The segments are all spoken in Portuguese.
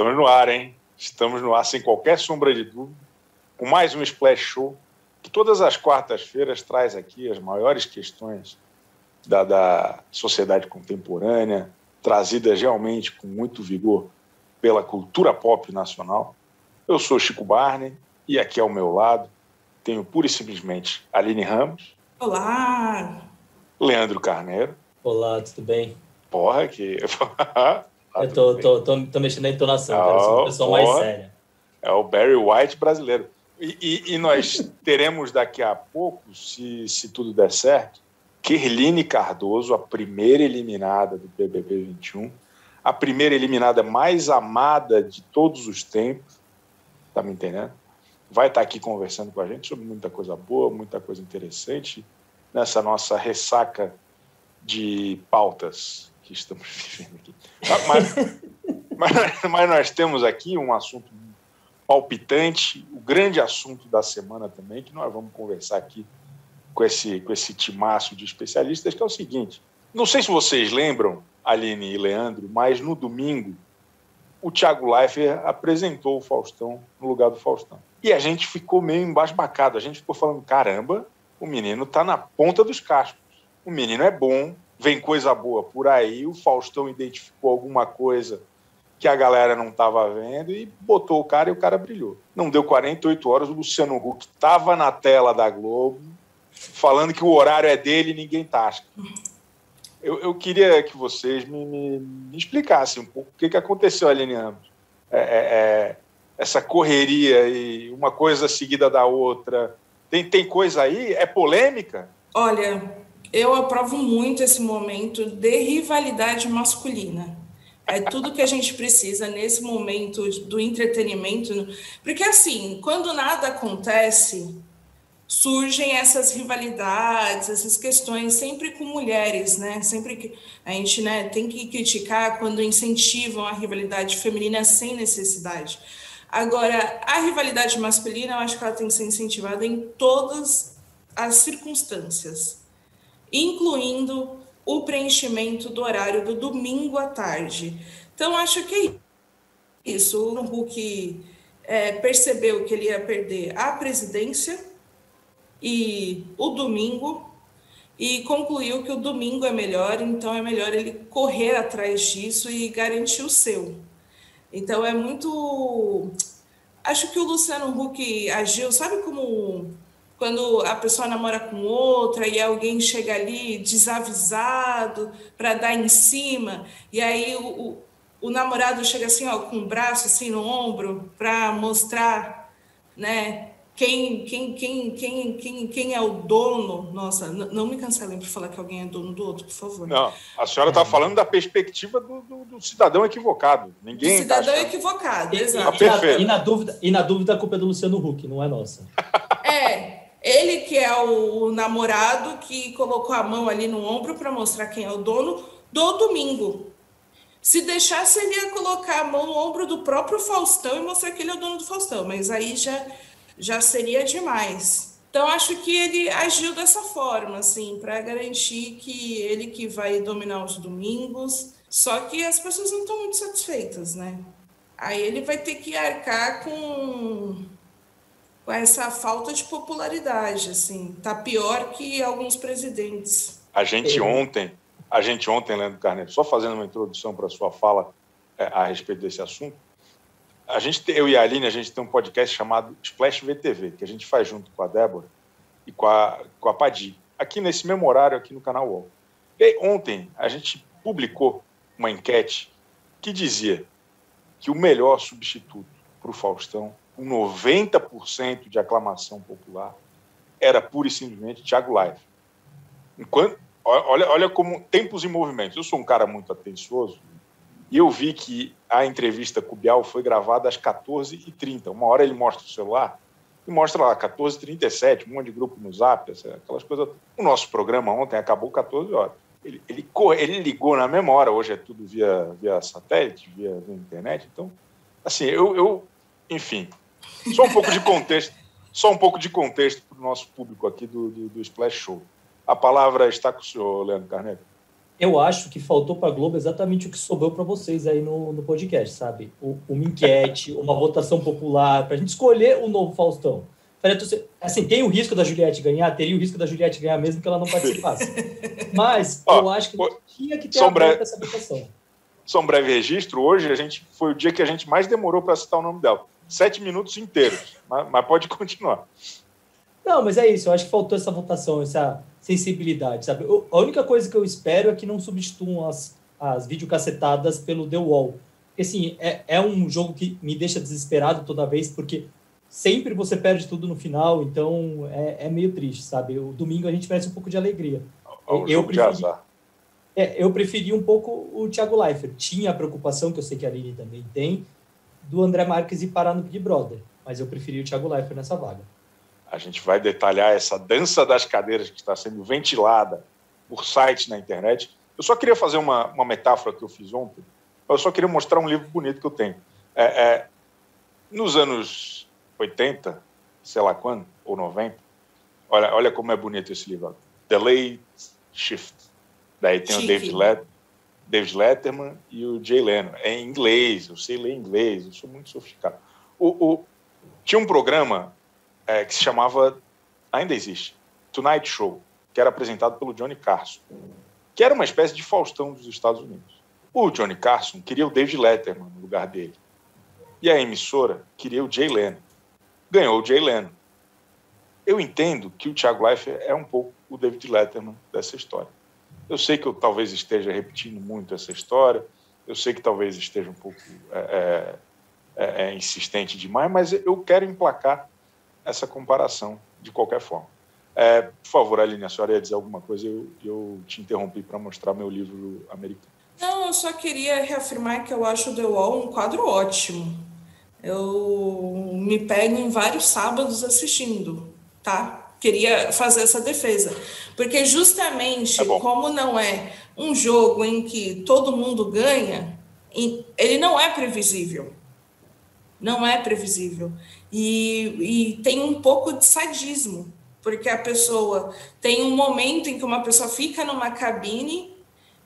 Estamos no ar, hein? Estamos no ar sem qualquer sombra de dúvida, com mais um Splash Show, que todas as quartas-feiras traz aqui as maiores questões da, da sociedade contemporânea, trazidas realmente com muito vigor pela cultura pop nacional. Eu sou Chico Barney e aqui ao meu lado tenho pura e simplesmente Aline Ramos. Olá! Leandro Carneiro. Olá, tudo bem? Porra, que. Eu tô, tô, tô, tô, mexendo na entonação, oh, cara. sou uma pessoa mais séria. É o Barry White brasileiro. E, e, e, nós teremos daqui a pouco, se, se tudo der certo, Kerline Cardoso, a primeira eliminada do BBB 21, a primeira eliminada mais amada de todos os tempos, tá me entendendo? Vai estar tá aqui conversando com a gente sobre muita coisa boa, muita coisa interessante nessa nossa ressaca de pautas que estamos vivendo aqui. Mas, mas, mas, nós temos aqui um assunto palpitante, o grande assunto da semana também, que nós vamos conversar aqui com esse, com esse timaço de especialistas, que é o seguinte. Não sei se vocês lembram, Aline e Leandro, mas no domingo o Thiago Leifert apresentou o Faustão no lugar do Faustão. E a gente ficou meio embasbacado, a gente ficou falando, caramba, o menino está na ponta dos cascos. O menino é bom, vem coisa boa por aí. O Faustão identificou alguma coisa que a galera não estava vendo e botou o cara e o cara brilhou. Não deu 48 horas, o Luciano Huck estava na tela da Globo falando que o horário é dele e ninguém tasca. Eu, eu queria que vocês me, me, me, explicassem um pouco o que, que aconteceu ali em ambos. É, é, é, essa correria e uma coisa seguida da outra, tem, tem coisa aí? É polêmica? Olha, eu aprovo muito esse momento de rivalidade masculina. É tudo que a gente precisa nesse momento do entretenimento. Porque, assim, quando nada acontece, surgem essas rivalidades, essas questões, sempre com mulheres, né? Sempre que a gente né, tem que criticar quando incentivam a rivalidade feminina sem necessidade. Agora, a rivalidade masculina, eu acho que ela tem que ser incentivada em todas as circunstâncias, incluindo o preenchimento do horário do domingo à tarde. Então, acho que é isso. O Huck é, percebeu que ele ia perder a presidência e o domingo, e concluiu que o domingo é melhor, então é melhor ele correr atrás disso e garantir o seu. Então é muito. Acho que o Luciano Huck agiu, sabe como quando a pessoa namora com outra e alguém chega ali desavisado para dar em cima, e aí o, o, o, namorado chega assim, ó, com o braço assim no ombro para mostrar, né, quem, quem, quem, quem, quem, quem é o dono. Nossa, não me cancelem por falar que alguém é dono do outro, por favor. Não, a senhora está é. falando da perspectiva do, do, do, cidadão equivocado. Ninguém. Do cidadão tá equivocado, exato. E, na, e, na, dúvida, e na dúvida, a culpa é do Luciano Huck, não é nossa. É. Ele que é o namorado que colocou a mão ali no ombro para mostrar quem é o dono do domingo. Se deixasse, ele ia colocar a mão no ombro do próprio Faustão e mostrar que ele é o dono do Faustão, mas aí já já seria demais. Então, acho que ele agiu dessa forma, assim, para garantir que ele que vai dominar os domingos. Só que as pessoas não estão muito satisfeitas, né? Aí ele vai ter que arcar com, com essa falta de popularidade, assim. Tá pior que alguns presidentes. A gente ontem, a gente ontem, Leandro Carneiro, só fazendo uma introdução para a sua fala é, a respeito desse assunto, a gente, eu e a Aline, a gente tem um podcast chamado Splash VTV, que a gente faz junto com a Débora e com a, com a Padi, aqui nesse mesmo horário, aqui no canal UOL. E ontem a gente publicou uma enquete que dizia que o melhor substituto para o Faustão, com 90% de aclamação popular, era pura e simplesmente Thiago Live. Enquanto, olha, olha como tempos e movimentos. Eu sou um cara muito atencioso, e eu vi que a entrevista com o Bial foi gravada às 14h30. Uma hora ele mostra o celular e mostra lá 14h37, um monte de grupo no Zap, aquelas coisas. O nosso programa ontem acabou 14 horas. Ele, ele, ele ligou na hora, hoje é tudo via, via satélite, via, via internet. Então, assim, eu, eu, enfim, só um pouco de contexto, só um pouco de contexto para o nosso público aqui do, do, do Splash Show. A palavra está com o senhor, Leandro Carneiro. Eu acho que faltou para a Globo exatamente o que sobrou para vocês aí no, no podcast, sabe? O, uma enquete, uma votação popular, para a gente escolher o novo Faustão. Assim, tem o risco da Juliette ganhar? Teria o risco da Juliette ganhar mesmo que ela não participasse. Mas eu acho que tinha que ter aberto essa votação. Só um breve registro. Hoje a gente foi o dia que a gente mais demorou para citar o nome dela. Sete minutos inteiros. mas, mas pode continuar. Não, mas é isso. Eu acho que faltou essa votação, essa sensibilidade, sabe? a única coisa que eu espero é que não substituam as, as videocacetadas pelo The Wall. Porque, assim, é, é um jogo que me deixa desesperado toda vez, porque sempre você perde tudo no final, então é, é meio triste, sabe? O domingo a gente merece um pouco de alegria. O eu preferi, é, eu preferi um pouco o Thiago Leifert. Tinha a preocupação, que eu sei que a Aline também tem, do André Marques ir parar no Big Brother, mas eu preferi o Thiago Leifert nessa vaga. A gente vai detalhar essa dança das cadeiras que está sendo ventilada por sites na internet. Eu só queria fazer uma, uma metáfora que eu fiz ontem. Eu só queria mostrar um livro bonito que eu tenho. É, é, nos anos 80, sei lá quando, ou 90, olha, olha como é bonito esse livro. The Late Shift. Daí tem Chique. o David, Let, David Letterman e o Jay Leno. É em inglês, eu sei ler inglês, eu sou muito sofisticado. O, o, tinha um programa é, que se chamava, ainda existe, Tonight Show, que era apresentado pelo Johnny Carson, que era uma espécie de Faustão dos Estados Unidos. O Johnny Carson queria o David Letterman no lugar dele. E a emissora queria o Jay Leno. Ganhou o Jay Leno. Eu entendo que o Thiago Leifert é um pouco o David Letterman dessa história. Eu sei que eu talvez esteja repetindo muito essa história, eu sei que talvez esteja um pouco é, é, é, é insistente demais, mas eu quero emplacar essa comparação de qualquer forma. É, por favor, Aline, a senhora ia dizer alguma coisa, eu, eu te interrompi para mostrar meu livro americano. Não, eu só queria reafirmar que eu acho The Wall um quadro ótimo. Eu me pego em vários sábados assistindo, tá? Queria fazer essa defesa. Porque justamente é como não é um jogo em que todo mundo ganha, ele não é previsível. Não é previsível. E, e tem um pouco de sadismo, porque a pessoa tem um momento em que uma pessoa fica numa cabine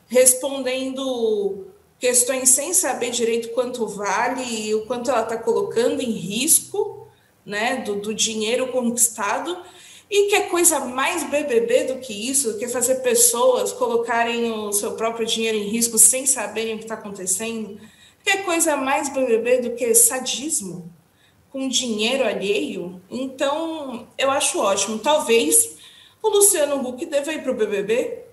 respondendo questões sem saber direito quanto vale e o quanto ela está colocando em risco né, do, do dinheiro conquistado. E que coisa mais BBB do que isso, do que fazer pessoas colocarem o seu próprio dinheiro em risco sem saberem o que está acontecendo. Que coisa mais BBB do que sadismo com dinheiro alheio. Então, eu acho ótimo. Talvez o Luciano Huck deva ir para o BBB.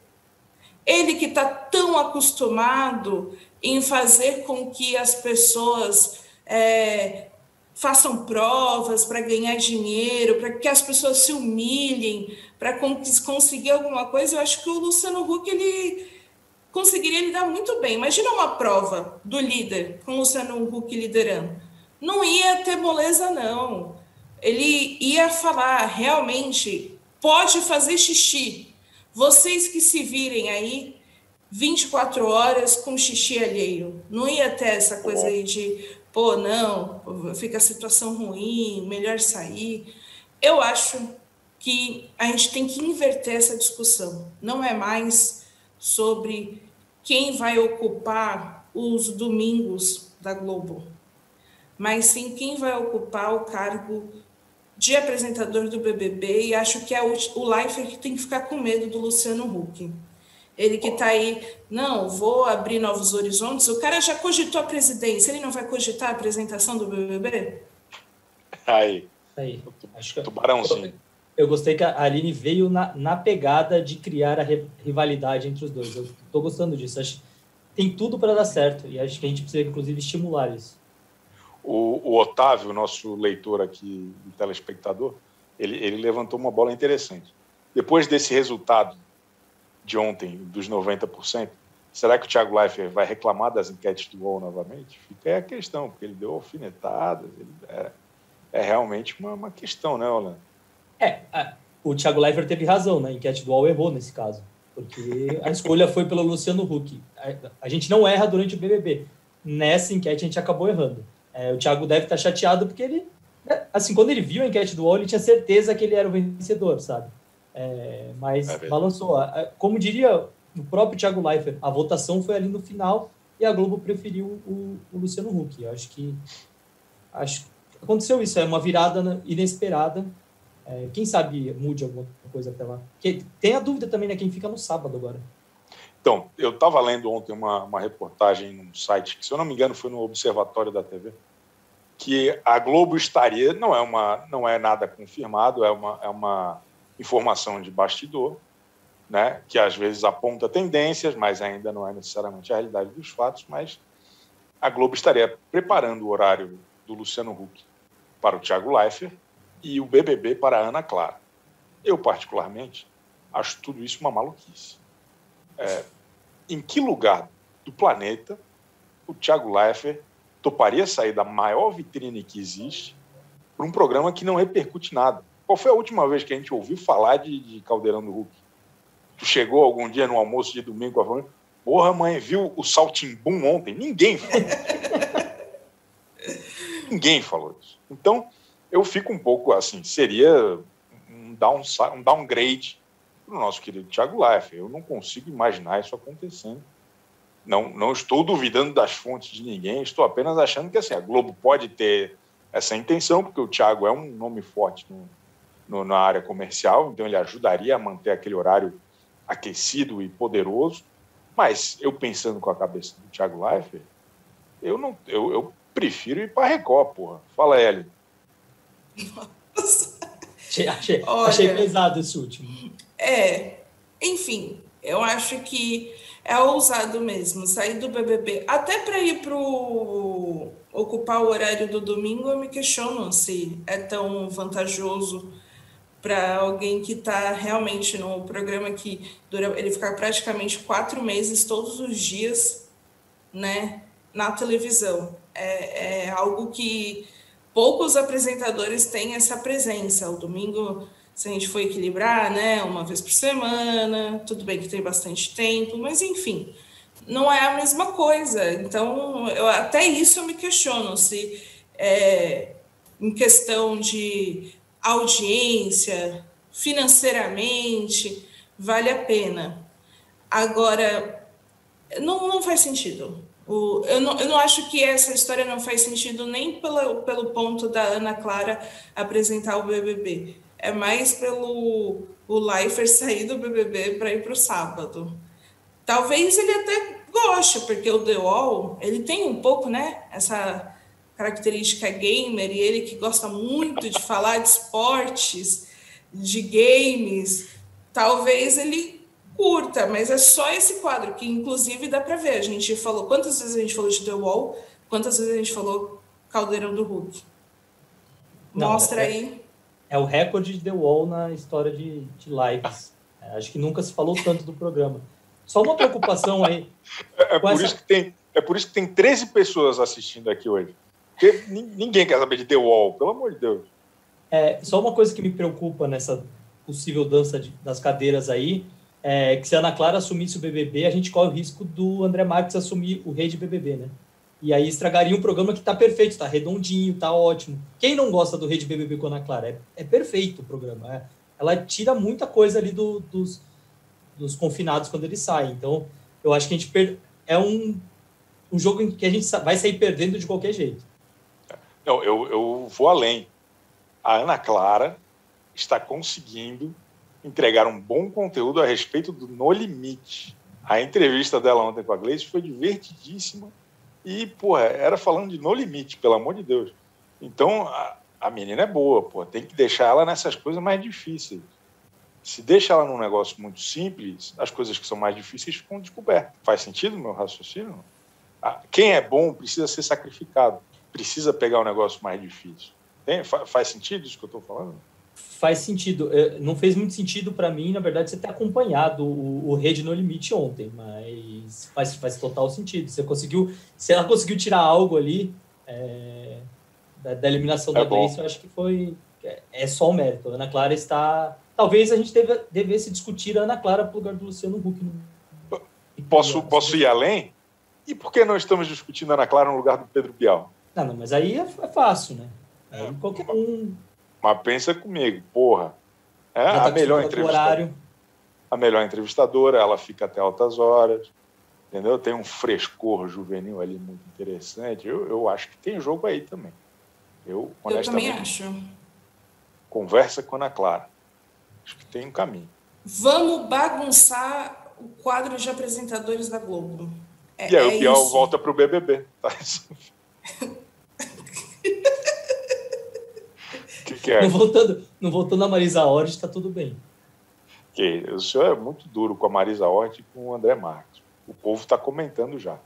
Ele que está tão acostumado em fazer com que as pessoas é, façam provas para ganhar dinheiro, para que as pessoas se humilhem, para conseguir alguma coisa, eu acho que o Luciano Huck ele conseguiria lidar muito bem. Imagina uma prova do líder, com o Luciano Huck liderando não ia ter moleza, não. Ele ia falar, realmente, pode fazer xixi. Vocês que se virem aí 24 horas com xixi alheio. Não ia ter essa coisa aí de, pô, não, fica a situação ruim, melhor sair. Eu acho que a gente tem que inverter essa discussão. Não é mais sobre quem vai ocupar os domingos da Globo mas sim quem vai ocupar o cargo de apresentador do BBB e acho que é o, o Leifert que tem que ficar com medo do Luciano Huck. Ele que está aí, não, vou abrir novos horizontes. O cara já cogitou a presidência, ele não vai cogitar a apresentação do BBB? Aí. Aí. Acho que Tubarãozinho. Eu, eu gostei que a Aline veio na, na pegada de criar a rivalidade entre os dois. Eu estou gostando disso. Acho tem tudo para dar certo e acho que a gente precisa, inclusive, estimular isso. O, o Otávio, nosso leitor aqui, telespectador, ele, ele levantou uma bola interessante. Depois desse resultado de ontem, dos 90%, será que o Thiago Leifert vai reclamar das enquetes do UOL novamente? Fica aí a questão, porque ele deu alfinetadas. Ele, é, é, realmente uma, uma questão, né, Orlando? É, a, o Thiago Leifert teve razão, né? A enquete do UOL errou nesse caso. Porque a escolha foi pelo Luciano Huck. A, a gente não erra durante o BBB. Nessa enquete a gente acabou errando. É, o Thiago deve estar chateado porque ele, né, assim, quando ele viu a enquete do UOL, ele tinha certeza que ele era o vencedor, sabe? É, mas é balançou. Como diria o próprio Thiago Leifert. A votação foi ali no final e a Globo preferiu o, o Luciano Huck. Eu acho que acho aconteceu isso, é uma virada inesperada. É, quem sabe mude alguma coisa até lá. Que, tem a dúvida também, né? Quem fica no sábado agora. Então, eu estava lendo ontem uma, uma reportagem num site, que se eu não me engano foi no Observatório da TV, que a Globo estaria, não é, uma, não é nada confirmado, é uma, é uma informação de bastidor, né, que às vezes aponta tendências, mas ainda não é necessariamente a realidade dos fatos, mas a Globo estaria preparando o horário do Luciano Huck para o Thiago Leifert e o BBB para a Ana Clara. Eu, particularmente, acho tudo isso uma maluquice. É, em que lugar do planeta o Thiago Leifert toparia sair da maior vitrine que existe para um programa que não repercute nada? Qual foi a última vez que a gente ouviu falar de, de Caldeirão do Hulk? Tu chegou algum dia no almoço de domingo com a família? Porra, mãe, viu o Saltimbum ontem? Ninguém falou Ninguém falou isso. Então, eu fico um pouco assim, seria um, down, um downgrade para o nosso querido Thiago Leifert. Eu não consigo imaginar isso acontecendo. Não, não estou duvidando das fontes de ninguém, estou apenas achando que assim, a Globo pode ter essa intenção, porque o Thiago é um nome forte no, no, na área comercial, então ele ajudaria a manter aquele horário aquecido e poderoso. Mas eu pensando com a cabeça do Thiago Leifert, eu, não, eu, eu prefiro ir para Record, porra. Fala, Hélio. Nossa. Achei, achei, Olha, achei pesado esse último. É, enfim, eu acho que é ousado mesmo sair do BBB. Até para ir para ocupar o horário do domingo, eu me questiono se é tão vantajoso para alguém que está realmente no programa que dura ele ficar praticamente quatro meses todos os dias, né, na televisão. É, é algo que poucos apresentadores têm essa presença. O domingo se a gente for equilibrar, né, uma vez por semana, tudo bem que tem bastante tempo, mas enfim, não é a mesma coisa. Então, eu, até isso eu me questiono se é, em questão de audiência, financeiramente, vale a pena. Agora, não, não faz sentido. O, eu, não, eu não acho que essa história não faz sentido nem pelo, pelo ponto da Ana Clara apresentar o BBB é mais pelo o Leifert sair do BBB para ir para o sábado. Talvez ele até goste, porque o The Wall, ele tem um pouco, né, essa característica gamer, e ele que gosta muito de falar de esportes, de games, talvez ele curta, mas é só esse quadro, que inclusive dá para ver. A gente falou, quantas vezes a gente falou de The Wall, quantas vezes a gente falou Caldeirão do Hulk. Mostra Não, é... aí é o recorde de The Wall na história de, de lives. É, acho que nunca se falou tanto do programa. Só uma preocupação aí. É, é por, essa... isso que tem, é por isso que tem 13 pessoas assistindo aqui hoje. Porque ninguém quer saber de The Wall, pelo amor de Deus. É, só uma coisa que me preocupa nessa possível dança de, das cadeiras aí é que se a Ana Clara assumisse o BBB, a gente corre o risco do André Marques assumir o rei de BBB, né? E aí estragaria um programa que está perfeito, está redondinho, está ótimo. Quem não gosta do Rede BBB com a Ana Clara? É, é perfeito o programa. É, ela tira muita coisa ali do, dos, dos confinados quando eles saem. Então, eu acho que a gente per... é um, um jogo em que a gente vai sair perdendo de qualquer jeito. Não, eu, eu vou além. A Ana Clara está conseguindo entregar um bom conteúdo a respeito do No Limite. A entrevista dela ontem com a Gleice foi divertidíssima e, porra, era falando de no limite, pelo amor de Deus. Então, a, a menina é boa, pô, tem que deixar ela nessas coisas mais difíceis. Se deixa ela num negócio muito simples, as coisas que são mais difíceis ficam descobertas. Faz sentido meu raciocínio? Ah, quem é bom precisa ser sacrificado, precisa pegar o um negócio mais difícil. Tem, faz sentido isso que eu estou falando? faz sentido. É, não fez muito sentido para mim, na verdade, você ter acompanhado o, o Rede No Limite ontem, mas faz, faz total sentido. Você conseguiu, se ela conseguiu tirar algo ali é, da, da, eliminação é da Gleice, eu acho que foi é, é só o mérito. A Ana Clara está. Talvez a gente deve, devesse discutir a Ana Clara para o lugar do Luciano Huck. No... Posso, posso ir além? E por que não estamos discutindo a Ana Clara no lugar do Pedro Bial? Não, não mas aí é, é fácil, né? Aí qualquer um mas pensa comigo, porra. É a tá melhor entrevista. Horário. a melhor entrevistadora, ela fica até altas horas, entendeu? Tem um frescor juvenil ali muito interessante. Eu, eu acho que tem jogo aí também. Eu, honestamente, eu também acho. Conversa com a Ana Clara. Acho que tem um caminho. Vamos bagunçar o quadro de apresentadores da Globo. É, e aí é o Biel volta para o BBB. Tá? que, que é? Não voltando, não voltando a Marisa Hort, está tudo bem. Que, o senhor é muito duro com a Marisa Hort e com o André Marques. O povo está comentando já.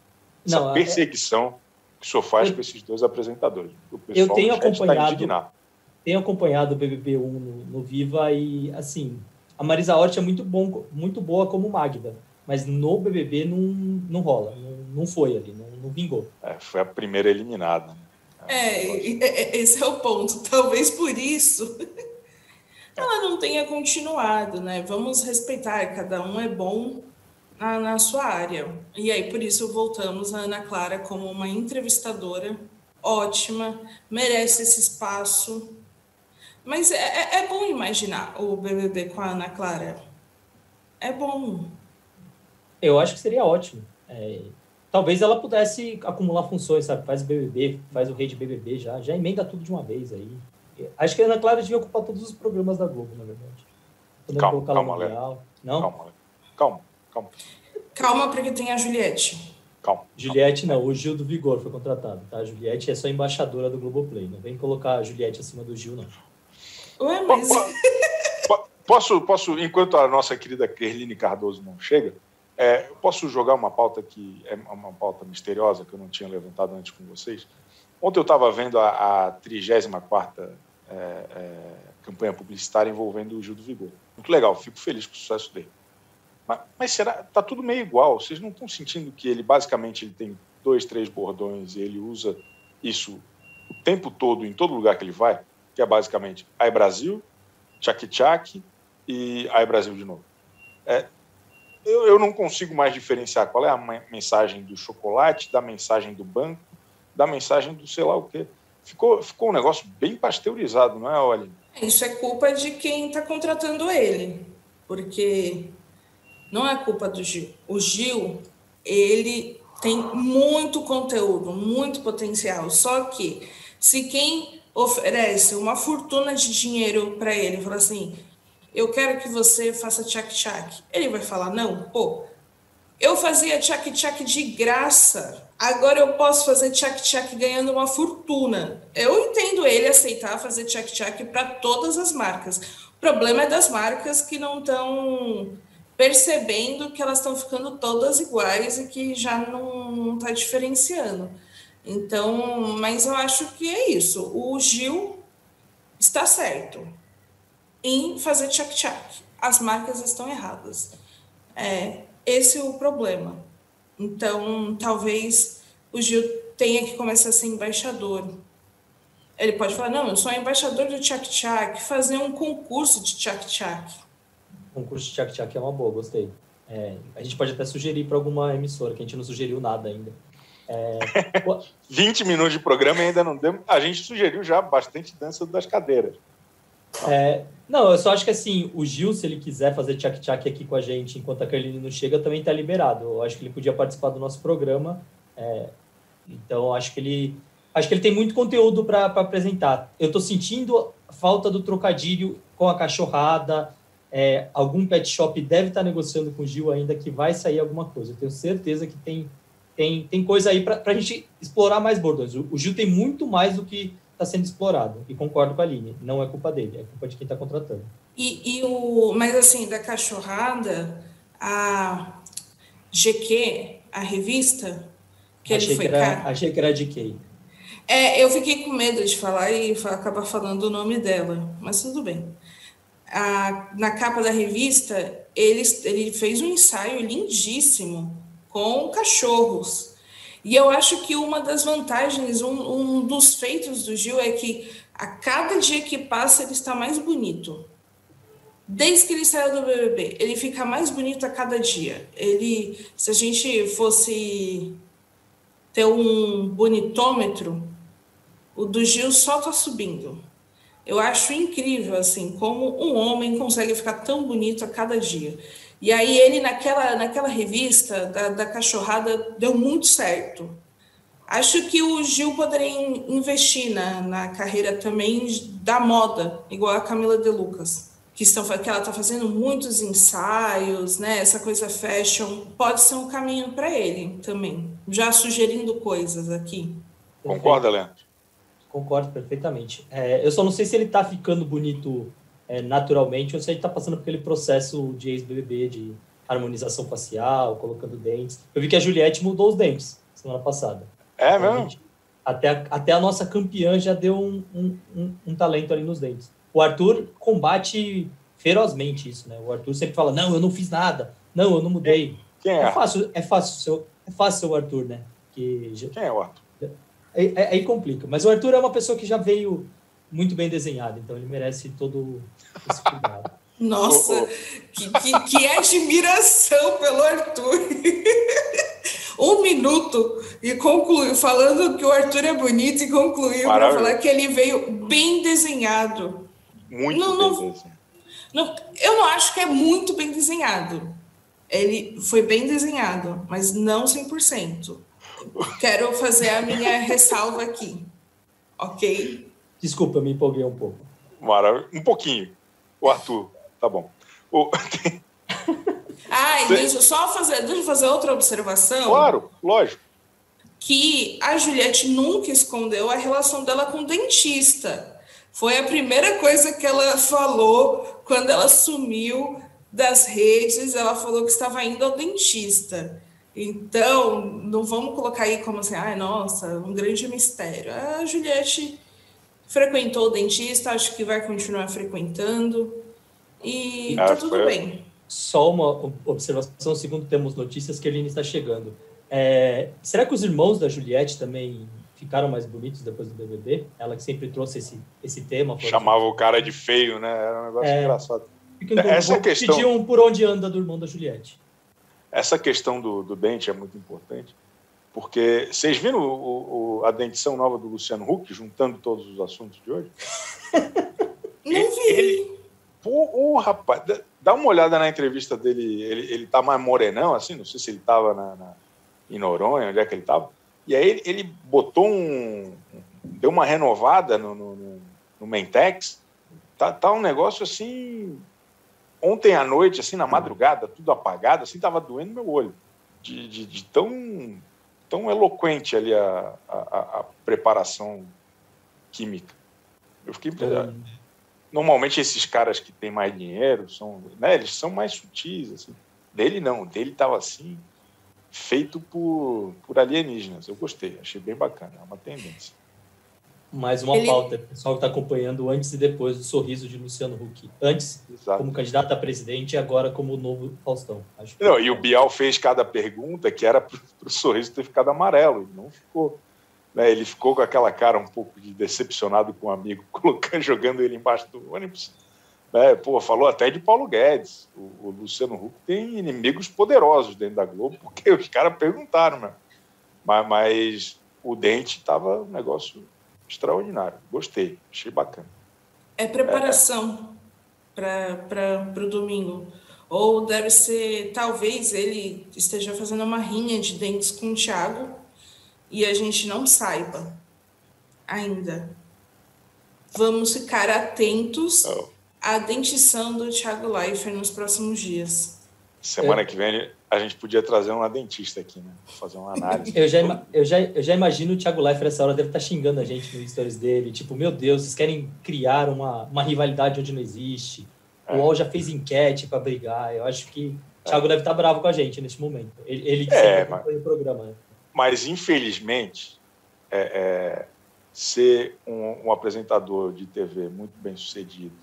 Essa não, é- perseguição é... que o senhor faz eu, com esses dois apresentadores. eu tenho acompanhado, tá tenho acompanhado o BBB 1 no, no, Viva e, assim, a Marisa Hort é muito, bom, muito boa como Magda, mas no BBB não, não rola, não, não foi ali, não, não vingou. É, foi a primeira eliminada. Né? É, esse é o ponto. Talvez por isso ela não tenha continuado, né? Vamos respeitar, cada um é bom na, na sua área. E aí, por isso, voltamos a Ana Clara como uma entrevistadora ótima, merece esse espaço. Mas é, é, é bom imaginar o BBB com a Ana Clara. É bom. Eu acho que seria ótimo. É, talvez ela pudesse acumular funções, sabe? Faz o BBB, faz o rei de BBB já, já emenda tudo de uma vez aí. Acho que a Ana Clara devia ocupar todos os programas da Globo, na verdade. calma, calma, Léo. Não? Calma, calma, calma. Calma, porque tem a Juliette. Calma. Juliette não, o Gil do Vigor foi contratado, tá? A Juliette é só embaixadora do Globoplay. Não vem colocar a Juliette acima do Gil, não. Ué, mas... Posso, posso, enquanto a nossa querida Kerline Cardoso não chega, é, posso jogar uma pauta que é uma pauta misteriosa que eu não tinha levantado antes com vocês. Ontem eu estava vendo a, a 34 é, é, campanha publicitária envolvendo o Gil do Vigor. Muito legal, fico feliz com o sucesso dele. Mas, mas será? Tá tudo meio igual. Vocês não estão sentindo que ele basicamente ele tem dois, três bordões e ele usa isso o tempo todo em todo lugar que ele vai, que é basicamente Ai Brasil, Tchak e Ai Brasil de novo. É, eu, eu não consigo mais diferenciar qual é a mensagem do chocolate, da mensagem do banco, da mensagem do sei lá o quê. Ficou, ficou um negócio bem pasteurizado, não é, Olha? Isso é culpa de quem está contratando ele, porque não é culpa do Gil. O Gil, ele tem muito conteúdo, muito potencial, só que se quem oferece uma fortuna de dinheiro para ele, fala assim, eu quero que você faça tchac-tchac. Ele vai falar, não, pô, eu fazia tchac-tchac de graça, agora eu posso fazer tchac-tchac ganhando uma fortuna. Eu entendo ele aceitar fazer tchac-tchac para todas as marcas. O problema é das marcas que não estão percebendo que elas estão ficando todas iguais e que já não está diferenciando. Então, mas eu acho que é isso. O Gil está certo em fazer tchac-tchac. As marcas estão erradas. É, esse é o problema. Então, talvez o Gil tenha que começar a ser embaixador. Ele pode falar, não, eu sou embaixador do tchac-tchac, fazer um concurso de tchac-tchac. Concurso de tchac-tchac é uma boa, gostei. É, a gente pode até sugerir para alguma emissora, que a gente não sugeriu nada ainda. É... 20 minutos de programa e ainda não deu. A gente sugeriu já bastante dança das cadeiras. É, não, eu só acho que assim, o Gil, se ele quiser fazer tchac-tchac aqui com a gente enquanto a Carline não chega, também está liberado. Eu acho que ele podia participar do nosso programa. É, então, acho que ele acho que ele tem muito conteúdo para apresentar. Eu estou sentindo falta do trocadilho com a cachorrada. É, algum pet shop deve estar tá negociando com o Gil ainda que vai sair alguma coisa. Eu tenho certeza que tem, tem, tem coisa aí para a gente explorar mais bordões. O, o Gil tem muito mais do que está sendo explorado. E concordo com a Aline, não é culpa dele, é culpa de quem está contratando. E, e, o, mas assim, da cachorrada, a GQ, a revista, que achei ele foi. Que era, achei que era a GQ. É, eu fiquei com medo de falar e acabar falando o nome dela, mas tudo bem. A, na capa da revista, ele, ele fez um ensaio lindíssimo com cachorros. E eu acho que uma das vantagens, um, um dos feitos do Gil é que a cada dia que passa ele está mais bonito. Desde que ele saiu do BBB, ele fica mais bonito a cada dia. Ele, se a gente fosse ter um bonitômetro, o do Gil só está subindo. Eu acho incrível assim como um homem consegue ficar tão bonito a cada dia. E aí ele, naquela, naquela revista da, da cachorrada, deu muito certo. Acho que o Gil poderia investir na, na carreira também da moda, igual a Camila De Lucas, que, estão, que ela está fazendo muitos ensaios, né? Essa coisa fashion pode ser um caminho para ele também. Já sugerindo coisas aqui. Concorda, Leandro? Concordo perfeitamente. É, eu só não sei se ele está ficando bonito é, naturalmente ou se ele está passando por aquele processo de ex-BBB, de harmonização facial, colocando dentes. Eu vi que a Juliette mudou os dentes semana passada. É mesmo? Até, a, até a nossa campeã já deu um, um, um, um, talento ali nos dentes. O Arthur combate ferozmente isso, né? O Arthur sempre fala: não, eu não fiz nada, não, eu não mudei. Quem é? É fácil, é fácil, seu, é fácil o Arthur, né? Que já... Quem é o Arthur? Aí, aí, complica. Mas o Arthur é uma pessoa que já veio muito bem desenhado, então ele merece todo esse cuidado. Nossa, oh, oh. Que, que, que admiração pelo Arthur! um minuto e concluiu falando que o Arthur é bonito e concluiu para falar que ele veio bem desenhado. Muito não, bem não, desenhado. Não, eu não acho que é muito bem desenhado. Ele foi bem desenhado, mas não 100%. Quero fazer a minha ressalva aqui. Ok? Desculpa, me empolguei um pouco. Maravilha. Um pouquinho. O Arthur, tá bom. O... Ah, deixa só fazer, deixa eu fazer outra observação. Claro, lógico. Que a Juliette nunca escondeu a relação dela com o dentista. Foi a primeira coisa que ela falou quando ela sumiu das redes. Ela falou que estava indo ao dentista. Então, não vamos colocar aí como assim, ai, nossa, um grande mistério. A Juliette frequentou o dentista, acho que vai continuar frequentando. E ah, tá tudo foi... bem. Só uma observação, segundo temos notícias que a Eline está chegando. É, será que os irmãos da Juliette também ficaram mais bonitos depois do BBB? Ela que sempre trouxe esse, esse tema. Chamava o cara de feio, né? Era um negócio é, engraçado. Essa questão... Pediam por onde anda do irmão da Juliette. Essa questão do, do dente é muito importante, porque vocês viram o, o, a dentição nova do Luciano Huck, juntando todos os assuntos de hoje? Não vi. Ele, pô, oh, rapaz, Dá uma olhada na entrevista dele, ele, ele tá mais morenão, assim, não sei se ele estava na, na, em Noronha, onde é que ele estava. E aí ele, ele, botou um. deu uma renovada no, no, no Mentex. Tá, tá um negócio assim. Ontem à noite, assim, na madrugada, tudo apagado, assim, tava doendo meu olho. De, de, de tão, tão eloquente ali a, a, a preparação química. Eu fiquei impressionado normalmente esses caras que têm mais dinheiro são, né, eles são mais sutis, assim. Dele não, dele estava assim, feito por, por alienígenas. Eu gostei, achei bem bacana, é uma tendência. Mais uma Ele... pauta, pessoal que está acompanhando antes e depois do sorriso de Luciano Huck. Antes, Exato. como candidato a presidente, e agora como novo Faustão. Acho não, e o Bial fez cada pergunta que era para o sorriso ter ficado amarelo, e não ficou. Né, ele ficou com aquela cara um pouco de decepcionado com o um amigo, colocando, jogando ele embaixo do ônibus. Né, pô, falou até de Paulo Guedes. O, o, Luciano Huck tem inimigos poderosos dentro da Globo, porque os caras perguntaram, né? Mas, mas o dente estava um negócio extraordinário. Gostei, achei bacana. É preparação é. para o domingo. Ou deve ser, talvez ele esteja fazendo uma rinha de dentes com o Thiago e a gente não saiba ainda. Vamos ficar atentos oh. à dentição do Thiago Leifert nos próximos dias. Semana é. que vem a gente podia trazer uma dentista aqui, né? Fazer uma análise. eu, já, eu, já, eu já imagino o Thiago Leifert essa hora deve estar xingando a gente nos stories dele. Tipo, meu Deus, vocês querem criar uma, uma rivalidade onde não existe. É. O UOL já fez enquete para brigar. Eu acho que o Thiago é. deve estar bravo com a gente nesse momento. Ele, ele que é, sempre mas... o programa, né? Mas, infelizmente, é, é, ser um, um, apresentador de TV muito bem sucedido,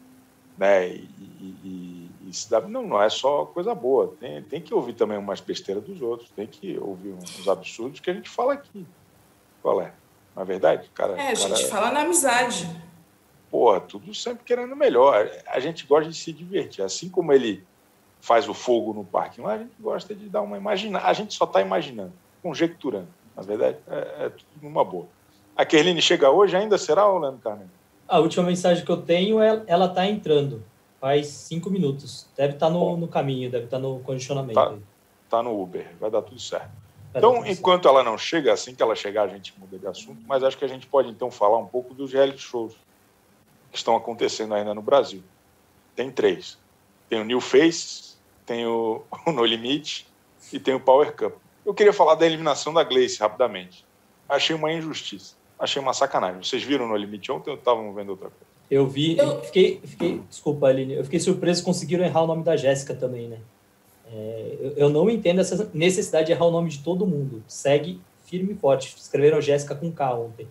né? E, e, e dá, não, não é só coisa boa. Tem, tem que ouvir também umas besteiras dos outros, tem que ouvir uns absurdos que a gente fala aqui. Qual é? Na é verdade, cara. É, a gente cara, fala na amizade. Porra, tudo sempre querendo melhor. A gente gosta de se divertir. Assim como ele faz o fogo no parque lá, a gente gosta de dar uma imaginar. A gente só está imaginando conjecturando. Na verdade, é, é tudo numa boa. A Kerline chega hoje ainda, será, Leandro Carneiro? A última mensagem que eu tenho é ela está entrando. Faz cinco minutos. Deve estar tá no, no caminho, deve estar tá no condicionamento. Tá, tá no Uber, vai dar tudo certo. Vai então, tudo enquanto certo. ela não chega, assim que ela chegar, a gente muda de assunto, mas acho que a gente pode então falar um pouco dos reality shows que estão acontecendo ainda no Brasil. Tem três. Tem o New Face, tem o, o No Limite e tem o Power Cup. Eu queria falar da eliminação da Gleice rapidamente. Achei uma injustiça. Achei uma sacanagem. Vocês viram No Limite ontem ou estavam vendo outra coisa? Eu vi, eu fiquei, fiquei, desculpa, Aline, eu fiquei surpreso que conseguiram errar o nome da Jéssica também, né? É, eu, eu, não entendo essa necessidade de errar o nome de todo mundo. Segue firme e forte. Escreveram Jéssica com K ontem.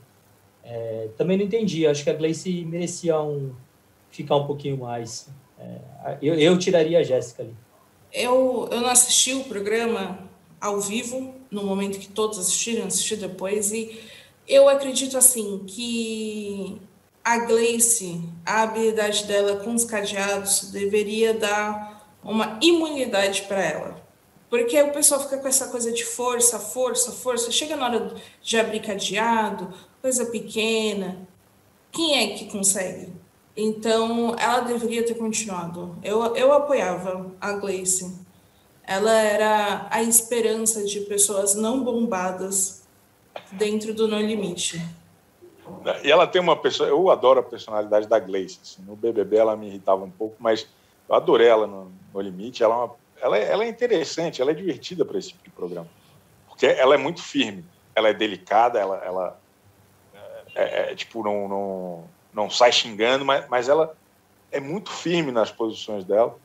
É, também não entendi. Acho que a Gleice merecia um, ficar um pouquinho mais. É, eu, eu tiraria a Jéssica ali. Eu, eu não assisti o programa ao vivo, no momento que todos assistiram, assisti depois, e eu acredito assim que a Gleice, a habilidade dela com os cadeados, deveria dar uma imunidade para ela. Porque o pessoal fica com essa coisa de força, força, força. Chega na hora de abrir cadeado, coisa pequena. Quem é que consegue? Então, ela deveria ter continuado. Eu, eu apoiava a Gleice. Ela era a esperança de pessoas não bombadas dentro do No Limite. E ela tem uma pessoa. Eu adoro a personalidade da Gleice. Assim, no BBB ela me irritava um pouco, mas eu adorei ela no, no Limite. Ela é, uma, ela, é, ela é interessante, ela é divertida para esse tipo de programa. Porque ela é muito firme, ela é delicada, ela, ela é, é, tipo, não, não, não sai xingando, mas, mas ela é muito firme nas posições dela.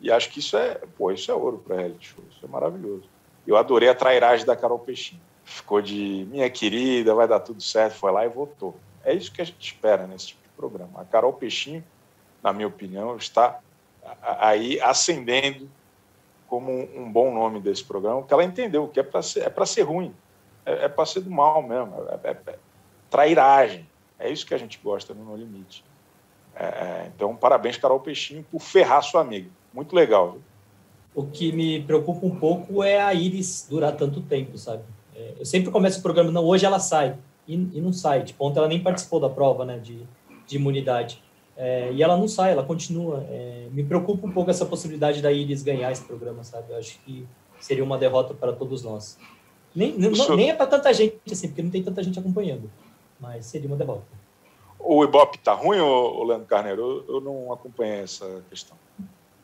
E acho que isso é, pô, isso é ouro para reality show, isso é maravilhoso. Eu adorei a trairagem da Carol Peixinho. Ficou de minha querida, vai dar tudo certo, foi lá e votou. É isso que a gente espera nesse tipo de programa. A Carol Peixinho, na minha opinião, está aí ascendendo como um bom nome desse programa, porque ela entendeu que é para ser, é ser ruim, é, é para ser do mal mesmo, é, é, é trairagem. É isso que a gente gosta no No Limite. É, é, então, parabéns, Carol Peixinho, por ferrar sua amiga. Muito legal. Viu? O que me preocupa um pouco é a Iris durar tanto tempo, sabe? É, eu sempre começo o programa, não, hoje ela sai, e, e não sai. Tipo, ontem ela nem participou da prova né, de, de imunidade. É, e ela não sai, ela continua. É, me preocupa um pouco essa possibilidade da Iris ganhar esse programa, sabe? Eu acho que seria uma derrota para todos nós. Nem, não, nem é para tanta gente, assim, porque não tem tanta gente acompanhando mas seria uma derrota. O Ibope tá ruim, ou Leandro Carneiro? Eu, eu, não acompanhei essa questão.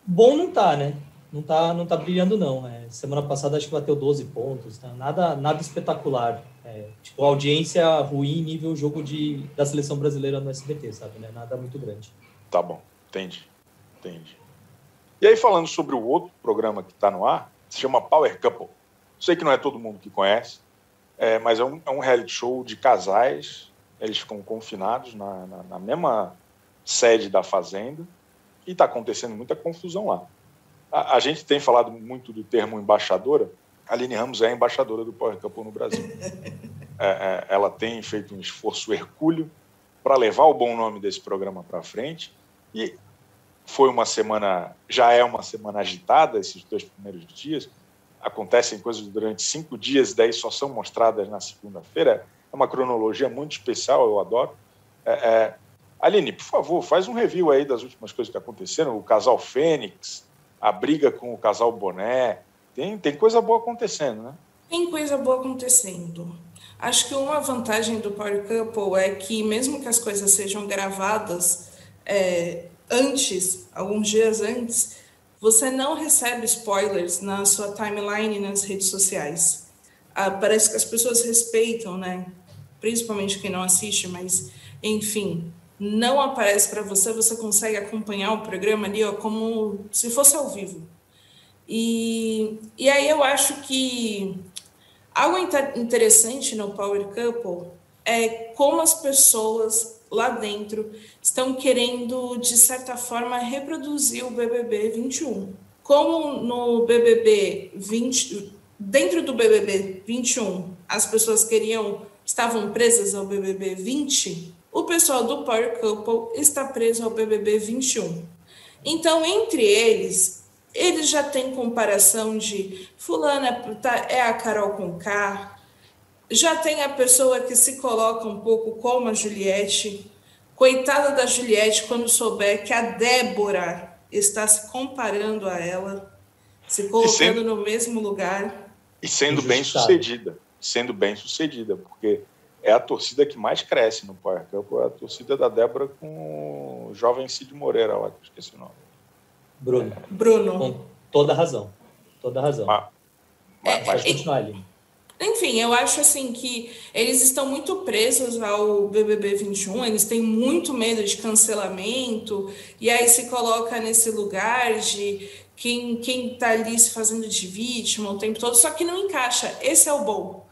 Bom não tá, né? Não tá, não tá brilhando, não. É, semana passada acho que bateu 12 pontos, tá? nada, nada espetacular. É, tipo, audiência ruim nível jogo de, da seleção brasileira no SBT, sabe? Né? Nada muito grande. Tá bom, entendi. Entendi. E aí, falando sobre o outro programa que está no ar, se chama Power Couple. Sei que não é todo mundo que conhece, é, mas é um, é um reality show de casais, eles ficam confinados na, na, na mesma sede da fazenda e está acontecendo muita confusão lá. A, a, gente tem falado muito do termo embaixadora. A Aline Ramos é a embaixadora do Power Couple no Brasil. É, é, ela tem feito um esforço hercúleo para levar o bom nome desse programa para frente e foi uma semana, já é uma semana agitada esses dois primeiros dias, acontecem coisas durante cinco dias, daí só são mostradas na segunda-feira. É uma cronologia muito especial, eu adoro. É, é... Aline, por favor, faz um review aí das últimas coisas que aconteceram. O casal Fênix, a briga com o casal Boné. Tem, tem coisa boa acontecendo, né? Tem coisa boa acontecendo. Acho que uma vantagem do Power Couple é que, mesmo que as coisas sejam gravadas é, antes, alguns dias antes, você não recebe spoilers na sua timeline nas redes sociais. Ah, parece que as pessoas respeitam, né? Principalmente quem não assiste, mas enfim, não aparece para você, você consegue acompanhar o programa ali ó, como se fosse ao vivo. E, e aí eu acho que algo interessante no Power Couple é como as pessoas lá dentro estão querendo, de certa forma, reproduzir o BBB 21. Como no BBB 20, dentro do BBB 21, as pessoas queriam, estavam presas ao BBB 20, o pessoal do Power Couple está preso ao BBB 21. Então, entre eles, eles já têm comparação de fulana tá, é a Carol com K, já tem a pessoa que se coloca um pouco como a Juliette. Coitada da Juliette quando souber que a Débora está se comparando a ela, se colocando sendo, no mesmo lugar. E sendo bem sucedida. Sendo bem sucedida, porque é a torcida que mais cresce no Power Cup, é a torcida da Débora com o jovem Cid Moreira lá, que eu esqueci o nome. Bruno. É. Bruno. Com toda razão. Toda razão. Ah, mas, mas é, continuar ali. Enfim, eu acho assim que eles estão muito presos ao BBB 21, eles têm muito medo de cancelamento, e aí se coloca nesse lugar de quem, quem tá ali se fazendo de vítima o tempo todo, só que não encaixa. Esse é o bom.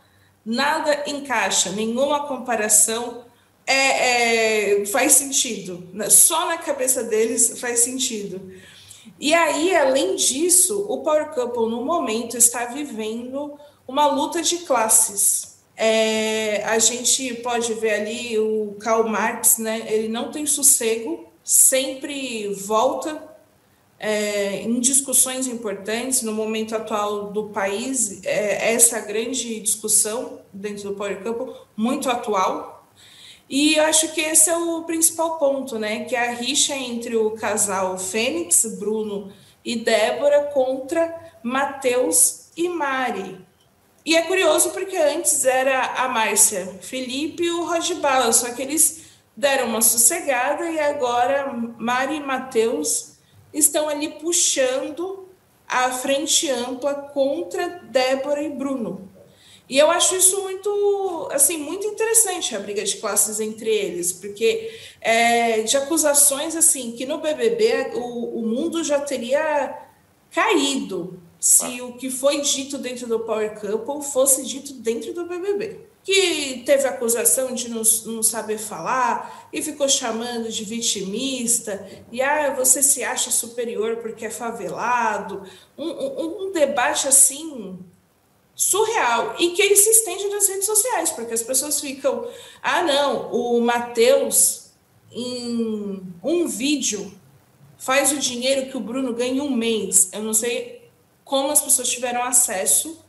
Nada encaixa, nenhuma comparação é, é, faz sentido. Só na cabeça deles faz sentido. E aí, além disso, o Power Couple, no momento, está vivendo uma luta de classes. É, a gente pode ver ali o Karl Marx, né? Ele não tem sossego, sempre volta é, em discussões importantes. No momento atual do país, é, essa grande discussão dentro do Power Couple, muito atual. E acho que esse é o principal ponto, né? Que é a rixa entre o casal Fênix, Bruno e Débora contra Matheus e Mari. E é curioso porque antes era a Márcia Felipe e o Roger Bala, só que eles deram uma sossegada e agora Mari e Matheus estão ali puxando a frente ampla contra Débora e Bruno. E eu acho isso muito, assim, muito interessante a briga de classes entre eles, porque é, de acusações assim que no BBB o, o mundo já teria caído se o que foi dito dentro do Power Couple fosse dito dentro do BBB. Que teve acusação de não, não saber falar e ficou chamando de vitimista, e ah, você se acha superior porque é favelado. Um, um, um debate assim surreal e que ele se estende nas redes sociais, porque as pessoas ficam, ah, não, o Matheus em um vídeo faz o dinheiro que o Bruno ganha em um mês. Eu não sei como as pessoas tiveram acesso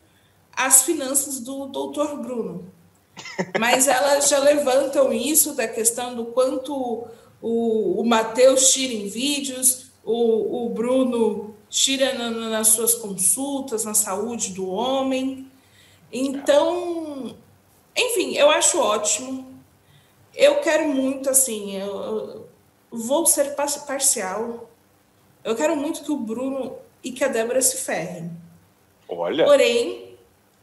às finanças do doutor Bruno. Mas elas já levantam isso da questão do quanto o, o Matheus tira em vídeos, o, o Bruno tira na, nas suas consultas, na saúde do homem. Então, enfim, eu acho ótimo. Eu quero muito, assim, eu, eu vou ser parcial. Eu quero muito que o Bruno e que a Débora se ferre. Olha. Porém,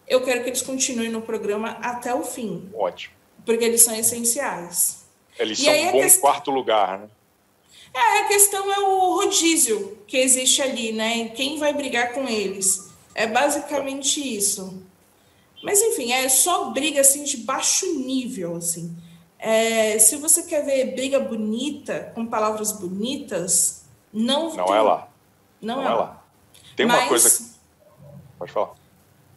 eu quero que eles continuem no programa até o fim. Ótimo. Porque eles são essenciais. Eles e são um bom questão... quarto lugar, né? É, a questão é o rodízio que existe ali, né? Quem vai brigar com eles? É basicamente isso. Mas enfim, é só briga assim de baixo nível, assim. É, se você quer ver briga bonita, com palavras bonitas, não. Não tem... é lá. Não, não é, é lá. lá. Tem uma mas, coisa. Pode falar.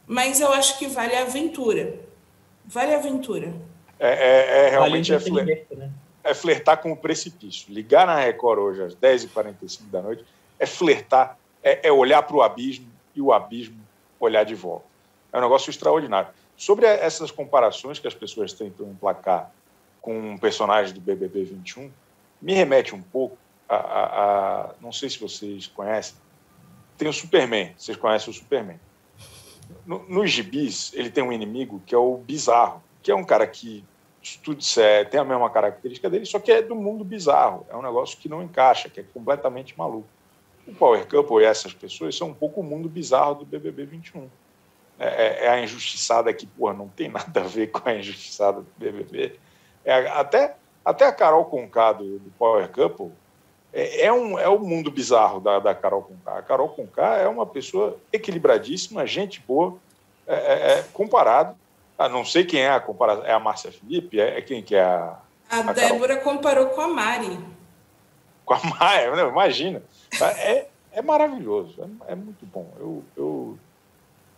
Mas eu acho que vale a aventura. Vale a aventura. É, é, é realmente vale é, fler, né? é flertar com o precipício. Ligar na Record hoje às 10h45 da noite é flertar, é, é olhar para o abismo e o abismo olhar de volta. É um negócio extraordinário. Sobre essas comparações que as pessoas tentam emplacar com um personagem do BBB 21, me remete um pouco a, a, a não sei se vocês conhecem, tem o Superman. Vocês conhecem o Superman. No, nos gibis, ele tem um inimigo que é o Bizarro, que é um cara que, tudo disser, tem a mesma característica dele, só que é do mundo bizarro. É um negócio que não encaixa, que é completamente maluco. O Power Couple e essas pessoas são um pouco o mundo bizarro do BBB 21. É, é, é a injustiçada que, porra, não tem nada a ver com a injustiçada do BBB. É, até, até a Carol Conká do Power Couple é, é, um, é o um mundo bizarro da, da Carol Conká. A Carol Conká é uma pessoa equilibradíssima, gente boa, é, é, é comparado. Ah, não sei quem é a comparação. É a Márcia Felipe? É, é, quem que é a. A, a Débora Carol? comparou com a Mari. Com a Mari, não, imagina. É, é maravilhoso, é, é muito bom. Eu, eu,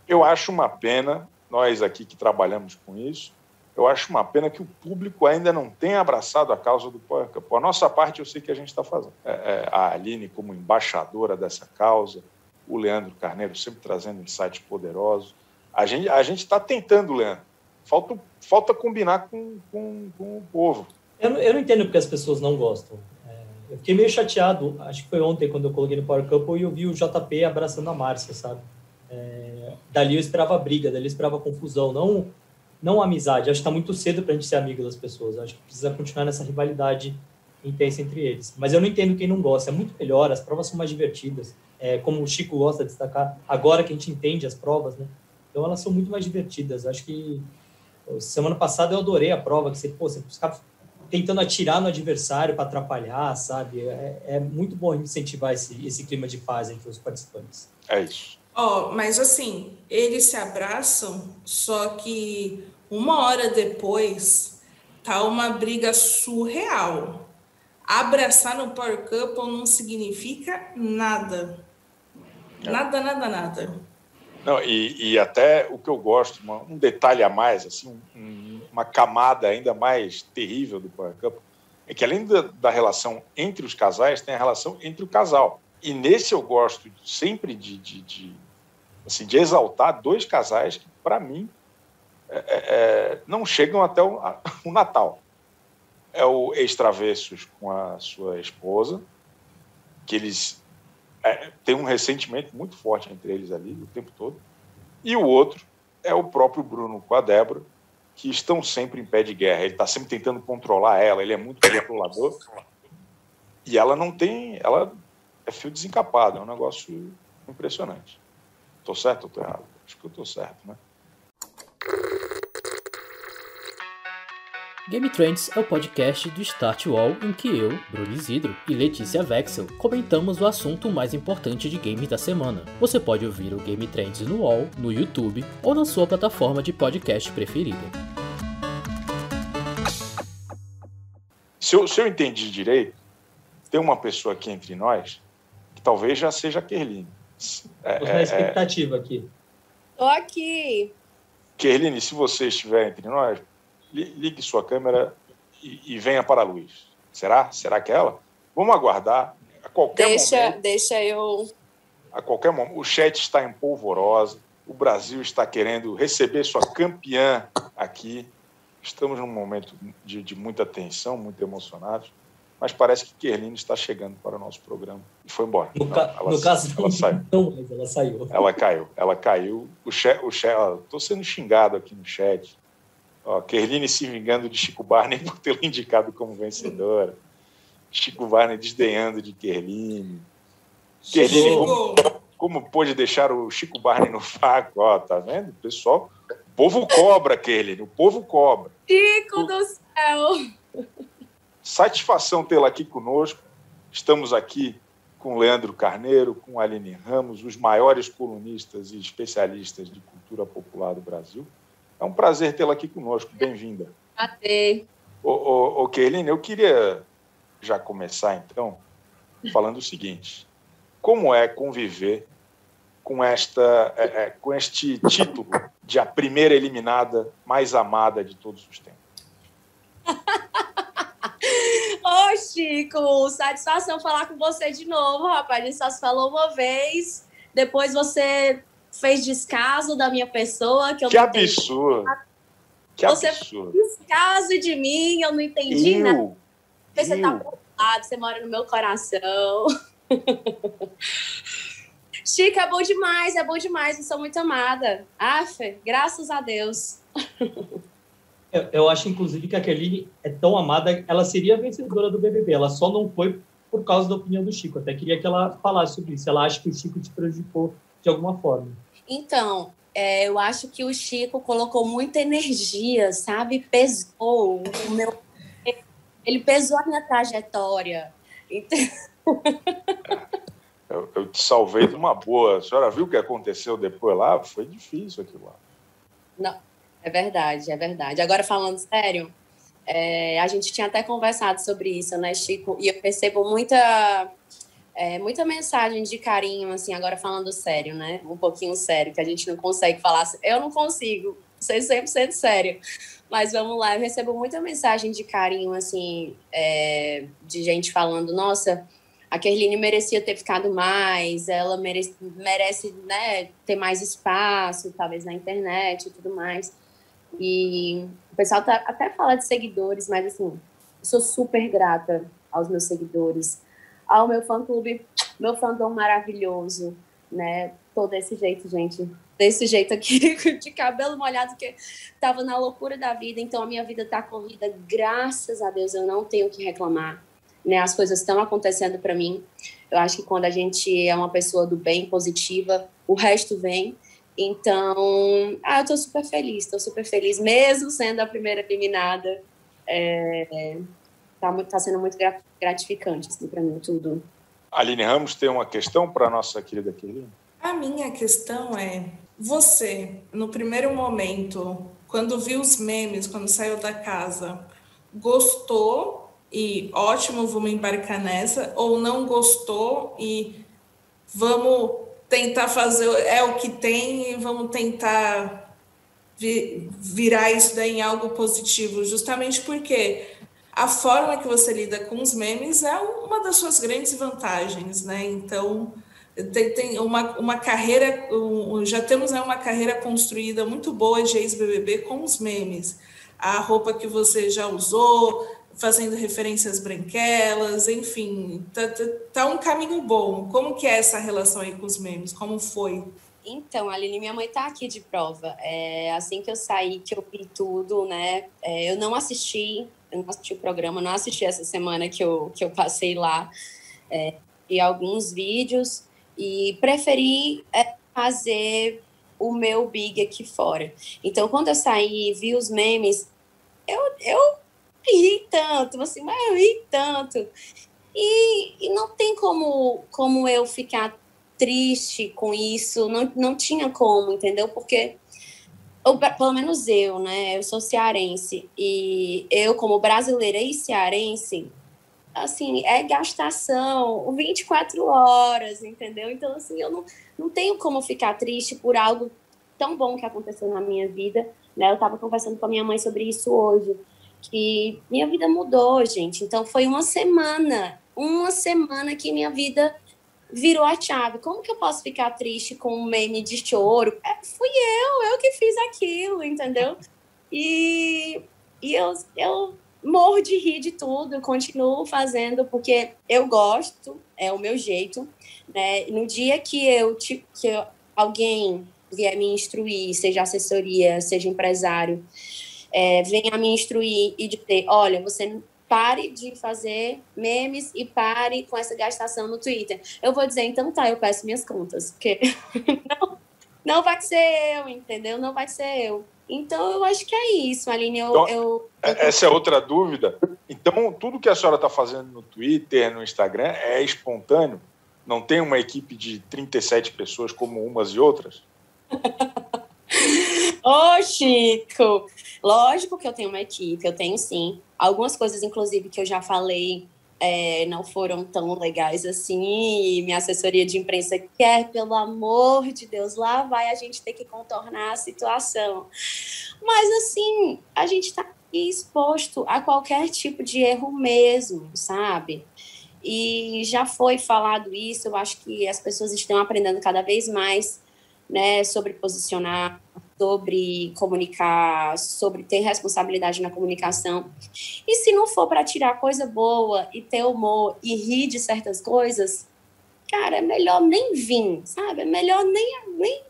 eu acho uma pena, nós aqui que trabalhamos com isso, eu acho uma pena que o público ainda não tenha abraçado a causa do Power. A nossa parte eu sei que a gente está fazendo. É, é, a Aline como embaixadora dessa causa, o Leandro Carneiro sempre trazendo insights poderosos. A gente a está tentando, Leandro. Falta, falta combinar com, com, com o povo. Eu, eu não entendo porque as pessoas não gostam. É, eu fiquei meio chateado, acho que foi ontem quando eu coloquei no Power Couple e eu vi o JP abraçando a Márcia, sabe? É, dali eu esperava briga, dali eu esperava confusão, não, não amizade. Acho que está muito cedo para a gente ser amigo das pessoas. Acho que precisa continuar nessa rivalidade intensa entre eles. Mas eu não entendo quem não gosta. É muito melhor, as provas são mais divertidas. É, como o Chico gosta de destacar, agora que a gente entende as provas, né? Então elas são muito mais divertidas. Acho que semana passada eu adorei a prova, que você, pô, você ficava tentando atirar no adversário para atrapalhar, sabe? É, é, muito bom incentivar esse, esse clima de paz entre os participantes. É isso. Ó, oh, mas assim, eles se abraçam, só que uma hora depois tá uma briga surreal. Abraçar no Power Couple não significa nada. Nada, nada, nada. Não, e, e até o que eu gosto, uma, um detalhe a mais, assim, um, uma camada ainda mais terrível do Power Couple, é que além da, da, relação entre os casais, tem a relação entre o casal. E nesse eu gosto sempre de, de, de assim, de exaltar dois casais que, para mim, é, é, é, não chegam até o, a, o Natal. É o ex-travessos com a sua esposa, que eles é, têm um ressentimento muito forte entre eles ali o tempo todo. E o outro é o próprio Bruno com a Débora, que estão sempre em pé de guerra. Ele está sempre tentando controlar ela, ele é muito controlador. E ela não tem. Ela é fio desencapado, é um negócio impressionante. Estou certo ou estou errado? Acho que eu estou certo, né? Game Trends é o podcast do Start Wall em que eu, Bruno Isidro e Letícia Vexel comentamos o assunto mais importante de games da semana. Você pode ouvir o Game Trends no Wall, no YouTube ou na sua plataforma de podcast preferida. Se eu, se eu entendi direito, tem uma pessoa aqui entre nós que talvez já seja a Kerline. É, na é, expectativa é... aqui. Tô aqui. Kerline, se você estiver entre nós, ligue sua câmera e, e, venha para a luz. Será? Será que é ela? Vamos aguardar. A qualquer deixa, momento. Deixa eu. A qualquer momento. O chat está em polvorosa. O Brasil está querendo receber sua campeã aqui. Estamos num momento de, de muita tensão, muito emocionados mas parece que Kerline está chegando para o nosso programa e foi embora. No, não, ca ela, no caso, ela não, saiu. Não, mas ela saiu. Ela caiu, ela caiu. O chat, o chat, estou sendo xingado aqui no chat. Ó, Kerline se vingando de Chico Barney por tê-la indicado como vencedora. Chico Barney desdenhando de Kerline. Kerline, como, como pôde deixar o Chico Barney no faco? Ó, tá vendo? Pessoal, o povo cobra, Kerline, o povo cobra. Chico o... do céu! Satisfação tê-la aqui conosco. Estamos aqui com Leandro Carneiro, com Aline Ramos, os maiores colunistas e especialistas de cultura popular do Brasil. É um prazer tê-la aqui conosco. Bem-vinda. Até. Ô, ô, ô Kerline, eu queria já começar, então, falando o seguinte. Como é conviver com, esta, é, é, com este título de a primeira eliminada mais amada de todos os tempos? Chico, satisfação falar com você de novo, rapaz. A gente só se falou uma vez. Depois você fez descaso da minha pessoa. Que, eu que absurdo. Que você absurdo. fez descaso de mim, eu não entendi eu, nada. Você tá lado, você mora no meu coração. Chico, é bom demais, é bom demais. Eu sou muito amada. Aff, graças a Deus. Eu, eu, acho, inclusive, que a Kerline é tão amada, ela seria vencedora do BBB. Ela só não foi por causa da opinião do Chico. Até queria que ela falasse sobre isso. Ela acha que o Chico te prejudicou de alguma forma. Então, é, eu acho que o Chico colocou muita energia, sabe? Pesou o meu. Ele pesou a minha trajetória. Então... Eu, eu, te salvei de uma boa. A senhora viu o que aconteceu depois lá? Foi difícil aquilo lá. Não, é verdade, é verdade. Agora, falando sério, é, a gente tinha até conversado sobre isso, né, Chico? E eu percebo muita, é, muita mensagem de carinho, assim, agora falando sério, né? Um pouquinho sério, que a gente não consegue falar. Eu não consigo ser 100% sério. Mas vamos lá, eu recebo muita mensagem de carinho, assim, é, de gente falando: nossa, a Kerline merecia ter ficado mais, ela merece, merece né, ter mais espaço, talvez na internet e tudo mais. E o pessoal tá, até fala de seguidores, mas assim, sou super grata aos meus seguidores, ao meu fã-clube, meu fandom maravilhoso, né? Tô desse jeito, gente. Desse jeito aqui, de cabelo molhado, que tava na loucura da vida. Então, a minha vida tá corrida, graças a Deus, eu não tenho que reclamar. Né? As coisas estão acontecendo para mim. Eu acho que quando a gente é uma pessoa do bem, positiva, o resto vem. Então, ah, eu tô super feliz, tô super feliz, mesmo sendo a primeira eliminada. É, tá, muito, tá sendo muito gratificante, assim, para mim, tudo. Aline Ramos tem uma questão para a nossa querida Kelly? A minha questão é: você, no primeiro momento, quando viu os memes, quando saiu da casa, gostou e ótimo, vamos embarcar nessa, ou não gostou e vamos tentar fazer, é o que tem e vamos tentar virar isso daí em algo positivo, justamente porque a forma que você lida com os memes é uma das suas grandes vantagens, né? Então, tem, tem uma, uma carreira, um, já temos né, uma carreira construída muito boa de ex-BBB com os memes. A roupa que você já usou, fazendo referências branquelas, enfim, tá, tá, tá, um caminho bom. Como que é essa relação aí com os memes? Como foi? Então, Aline, minha mãe tá aqui de prova. É, assim que eu saí, que eu vi tudo, né? É, eu não assisti eu não assisti o programa, não assisti essa semana que eu, que eu passei lá, é, e alguns vídeos, e preferi é, fazer o meu big aqui fora. Então, quando eu saí e vi os memes, eu, eu ri tanto, assim, mas eu ri tanto. E, e não tem como, como eu ficar triste com isso, não, não tinha como, entendeu? Porque ou, pelo menos eu, né? Eu sou cearense e eu, como brasileira e cearense, assim, é gastação 24 horas, entendeu? Então, assim, eu não, não tenho como ficar triste por algo tão bom que aconteceu na minha vida, né? Eu estava conversando com a minha mãe sobre isso hoje, que minha vida mudou, gente. Então, foi uma semana, uma semana que minha vida virou a chave. Como que eu posso ficar triste com um meme de choro? É, fui eu, eu que fiz aquilo, entendeu? E, e eu, eu morro de rir de tudo, continuo fazendo porque eu gosto, é o meu jeito. Né? No dia que eu que alguém vier me instruir, seja assessoria, seja empresário, é, venha me instruir e dizer, olha, você pare de fazer memes e pare com essa gastação no Twitter. Eu vou dizer, então tá, eu peço minhas contas, porque não, não vai ser eu, entendeu? Não vai ser eu. Então, eu acho que é isso, Aline. Eu, então, eu, eu... Essa é outra dúvida. Então, tudo que a senhora está fazendo no Twitter, no Instagram, é espontâneo? Não tem uma equipe de 37 pessoas como umas e outras? Ô, Chico! Lógico que eu tenho uma equipe, eu tenho sim. Algumas coisas, inclusive, que eu já falei é, não foram tão legais assim. E minha assessoria de imprensa quer, pelo amor de Deus, lá vai a gente ter que contornar a situação. Mas, assim, a gente está exposto a qualquer tipo de erro mesmo, sabe? E já foi falado isso, eu acho que as pessoas estão aprendendo cada vez mais né, sobre posicionar, sobre comunicar, sobre ter responsabilidade na comunicação. E se não for para tirar coisa boa e ter humor e rir de certas coisas, cara, é melhor nem vir, sabe? É melhor nem, nem,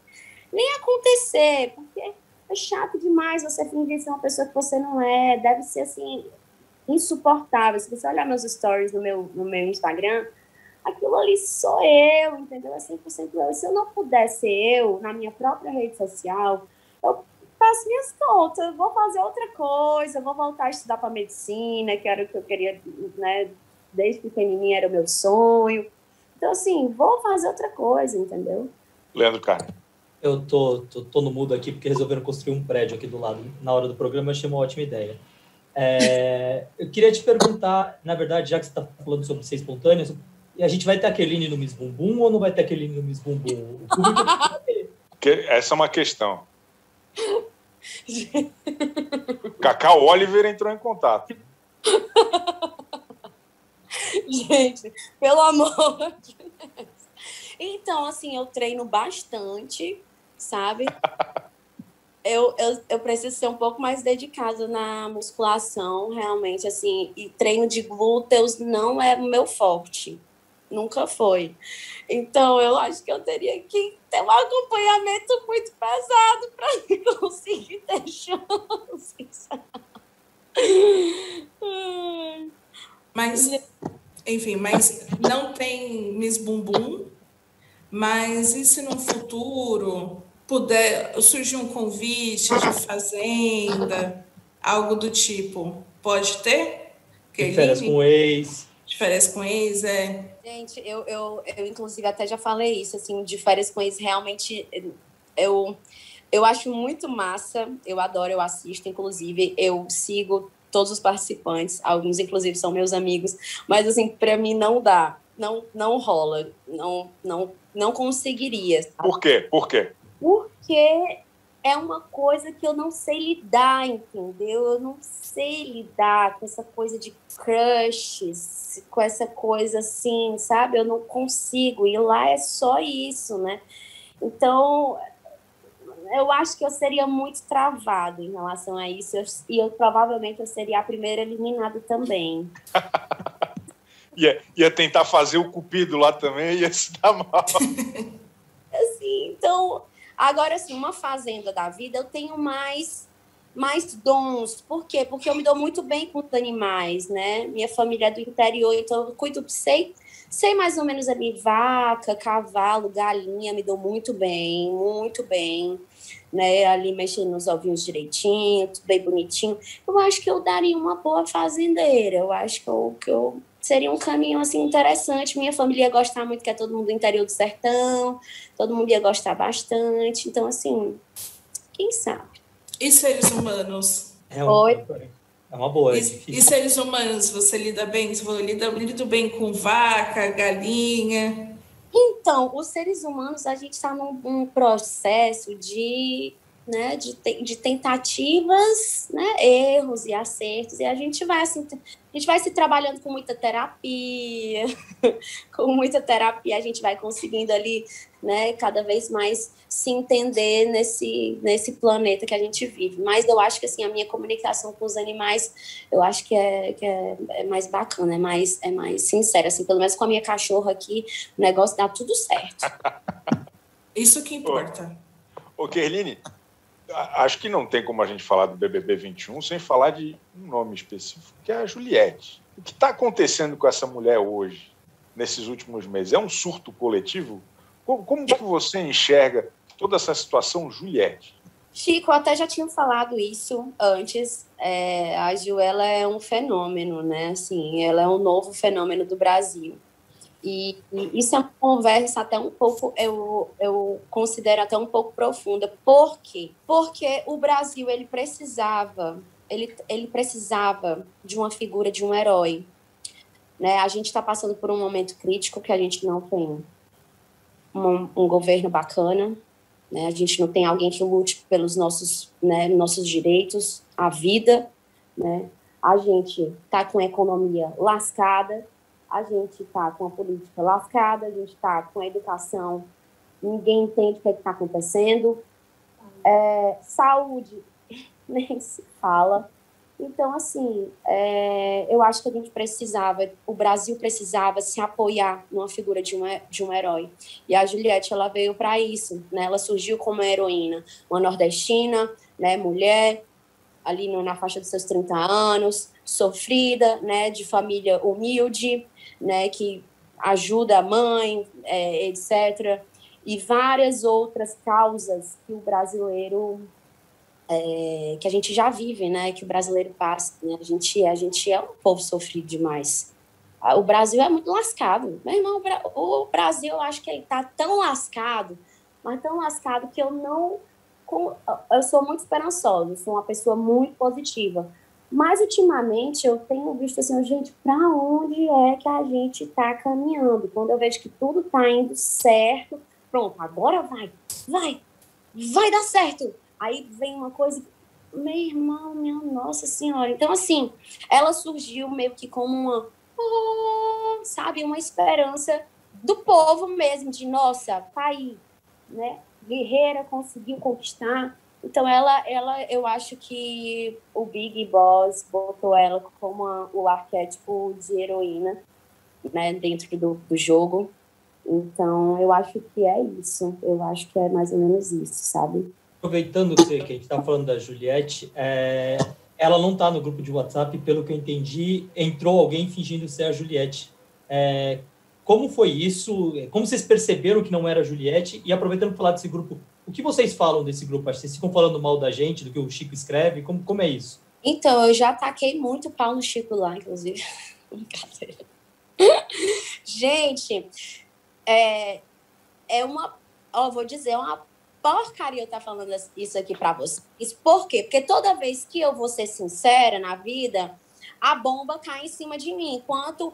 nem acontecer, porque é chato demais você fingir ser uma pessoa que você não é, deve ser assim insuportável. Se você olhar meus stories no meu, no meu Instagram, aquilo ali sou eu, entendeu? É 100% eu. Se eu não puder ser eu na minha própria rede social, eu faço minhas contas, vou fazer outra coisa, vou voltar a estudar para medicina, que era o que eu queria, né? Desde pequenininha era o meu sonho. Então, assim, vou fazer outra coisa, entendeu? Leandro Carne. Eu tô, tô, tô, no mudo aqui porque resolveram construir um prédio aqui do lado. Na hora do programa, eu achei uma ótima ideia. É, eu queria te perguntar, na verdade, já que você está falando sobre ser espontâneo, e a gente vai ter aquele no Miss Bumbum ou não vai ter aquele no Miss Bumbum? Essa é uma questão. Cacau Oliver entrou em contato. Gente, pelo amor de Deus. Então, assim, eu treino bastante, sabe? eu, eu, eu preciso ser um pouco mais dedicada na musculação, realmente, assim, e treino de glúteos não é o meu forte. Nunca foi. Então, eu acho que eu teria que ter um acompanhamento muito pesado para conseguir ter chances. Mas, enfim, mas não tem Miss Bumbum, mas e se no futuro puder surgir um convite de fazenda, algo do tipo, pode ter? De férias com ex. De férias com ex, é. Gente, eu, eu, eu inclusive até já falei isso, assim, de férias com ex, realmente eu, eu acho muito massa, eu adoro, eu assisto, inclusive, eu sigo todos os participantes, alguns inclusive são meus amigos, mas assim, para mim não dá, não não rola, não não não conseguiria. Sabe? Por quê? Por quê? Porque é uma coisa que eu não sei lidar, entendeu? Eu não sei lidar com essa coisa de crushes, com essa coisa assim, sabe? Eu não consigo. E lá é só isso, né? Então, eu acho que eu seria muito travado em relação a isso, e eu provavelmente eu seria a primeira eliminada também. ia, ia tentar fazer o cupido lá também, ia se dar mal. assim, então, agora assim, uma fazenda da vida, eu tenho mais mais dons. Por quê? Porque eu me dou muito bem com os animais, né? Minha família é do interior, então eu cuido, sei Sei mais ou menos ali, vaca, cavalo, galinha, me dou muito bem, muito bem, né? Ali mexendo nos ovinhos direitinho, tudo bem bonitinho. Eu acho que eu daria uma boa fazendeira. Eu acho que eu, que eu seria um caminho assim interessante. Minha família ia gostar muito, que é todo mundo do interior do sertão, todo mundo ia gostar bastante. Então, assim, quem sabe? E seres humanos? É um... Oi. É uma boa. É e, e, seres humanos, você lida bem? Você lida, lida bem com vaca, galinha? Então, os seres humanos, a gente está num, num, processo de, né, de, de tentativas, né, erros e acertos, e a gente vai assim, a gente vai se trabalhando com muita terapia, com muita terapia a gente vai conseguindo ali, né, cada vez mais se entender nesse, nesse planeta que a gente vive. Mas eu acho que assim a minha comunicação com os animais, eu acho que é, que é, é mais bacana, é mais é mais sincera, assim, pelo menos com a minha cachorra aqui, o negócio dá tudo certo. Isso que importa. Ô, ô Kerline, acho que não tem como a gente falar do BBB 21 sem falar de um nome específico, que é a Juliette. O que está acontecendo com essa mulher hoje, nesses últimos meses? É um surto coletivo? Como, como que você enxerga toda essa situação, Juliette? Chico, eu até já tinha falado isso antes. É, a Ju, ela é um fenômeno, né? Assim, ela é um novo fenômeno do Brasil. E, e, isso é uma conversa até um pouco, eu, eu considero até um pouco profunda. Por quê? Porque o Brasil, ele precisava, ele, ele precisava de uma figura, de um herói. Né? A gente está passando por um momento crítico que a gente não tem um, um governo bacana, né? a gente não tem alguém que lute pelos nossos, né, nossos direitos, a vida, né? a gente está com a economia lascada, a gente está com a política lascada, a gente está com a educação, ninguém entende o que é está acontecendo. É, saúde, nem se fala. Então, assim, é, eu acho que a gente precisava, o Brasil precisava se apoiar numa figura de um, de um herói. E a Juliette, ela veio para isso, né? Ela surgiu como heroína, uma nordestina, né, mulher, ali no, na faixa dos seus 30 anos, sofrida, né, de família humilde, né, que ajuda a mãe, é, etc. E várias outras causas que o brasileiro é, que a gente já vive, né, que o brasileiro passa. Né? A gente, a gente é um povo sofrido demais. O Brasil é muito lascado. Meu irmão, o Brasil, eu acho que ele está tão lascado, mas tão lascado que eu não. Eu sou muito esperançosa, sou uma pessoa muito positiva. Mas ultimamente eu tenho visto assim, gente, para onde é que a gente está caminhando? Quando eu vejo que tudo está indo certo, pronto, agora vai, vai, vai dar certo. Aí vem uma coisa, meu irmão, minha nossa senhora. Então, assim, ela surgiu meio que como uma, oh, sabe, uma esperança do povo mesmo, de nossa, tá aí, né? Guerreira conseguiu conquistar Então ela, ela, eu acho que o Big Boss botou ela como a, o arquétipo de heroína, né, dentro do, do jogo. Então eu acho que é isso. Eu acho que é mais ou menos isso, sabe? Aproveitando que, a gente está falando da Juliette, é, ela não está no grupo de WhatsApp, pelo que eu entendi, entrou alguém fingindo ser a Juliette. É, como foi isso? Como vocês perceberam que não era a Juliette? E aproveitando para falar desse grupo, o que vocês falam desse grupo? Vocês ficam falando mal da gente, do que o Chico escreve? Como, como é isso? Então, eu já taquei muito pau no Chico lá, inclusive. Brincadeira. gente, é, é uma. Ó, vou dizer, é uma porcaria eu estar tá falando isso aqui para vocês. Por quê? Porque toda vez que eu vou ser sincera na vida, a bomba cai em cima de mim. Enquanto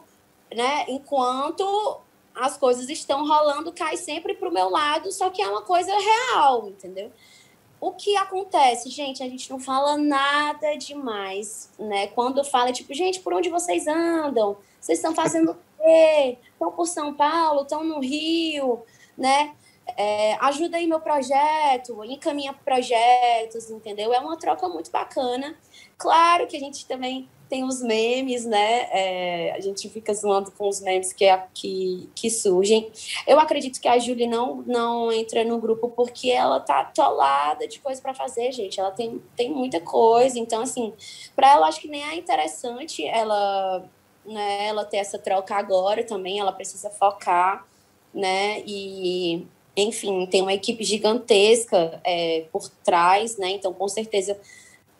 né? Enquanto as coisas estão rolando, cai sempre para o meu lado, só que é uma coisa real, entendeu? O que acontece, gente, a gente não fala nada demais, né? Quando fala, tipo, gente, por onde vocês andam? Vocês estão fazendo o quê? Estão por São Paulo? Estão no Rio? Né? É, ajuda aí meu projeto, encaminha projetos, entendeu? É uma troca muito bacana. Claro que a gente também tem os memes, né? É, a gente fica zoando com os memes que, é, que, que surgem. Eu acredito que a Julie não, não entra no grupo porque ela tá atolada de coisa para fazer, gente. Ela tem, tem muita coisa. Então, assim, para ela, acho que nem é interessante ela, né, ela ter essa troca agora também. Ela precisa focar, né? E enfim, tem uma equipe gigantesca é, por trás, né? Então, com certeza,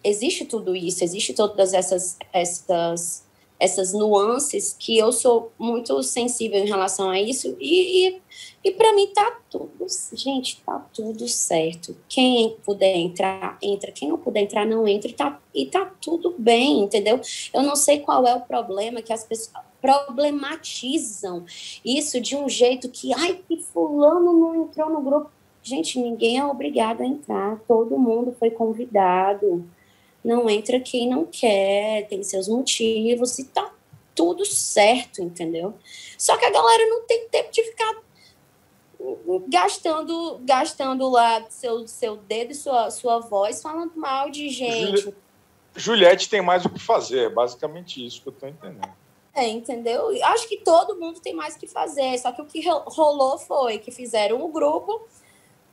existe tudo isso, existe todas essas, essas, essas nuances que eu sou muito sensível em relação a isso e, e, e para mim tá tudo, gente, tá tudo certo. Quem puder entrar, entra. Quem não puder entrar, não entra e tá, e tá tudo bem, entendeu? Eu não sei qual é o problema que as pessoas problematizam isso de um jeito que, ai, que fulano não entrou no grupo. Gente, ninguém é obrigado a entrar, todo mundo foi convidado não entra quem não quer, tem seus motivos e tá tudo certo, entendeu? Só que a galera não tem tempo de ficar gastando gastando lá seu, seu dedo e sua, sua voz falando mal de gente. Juliette tem mais o que fazer, é basicamente isso que eu tô entendendo. É, entendeu? Acho que todo mundo tem mais o que fazer, só que o que rolou foi que fizeram um grupo,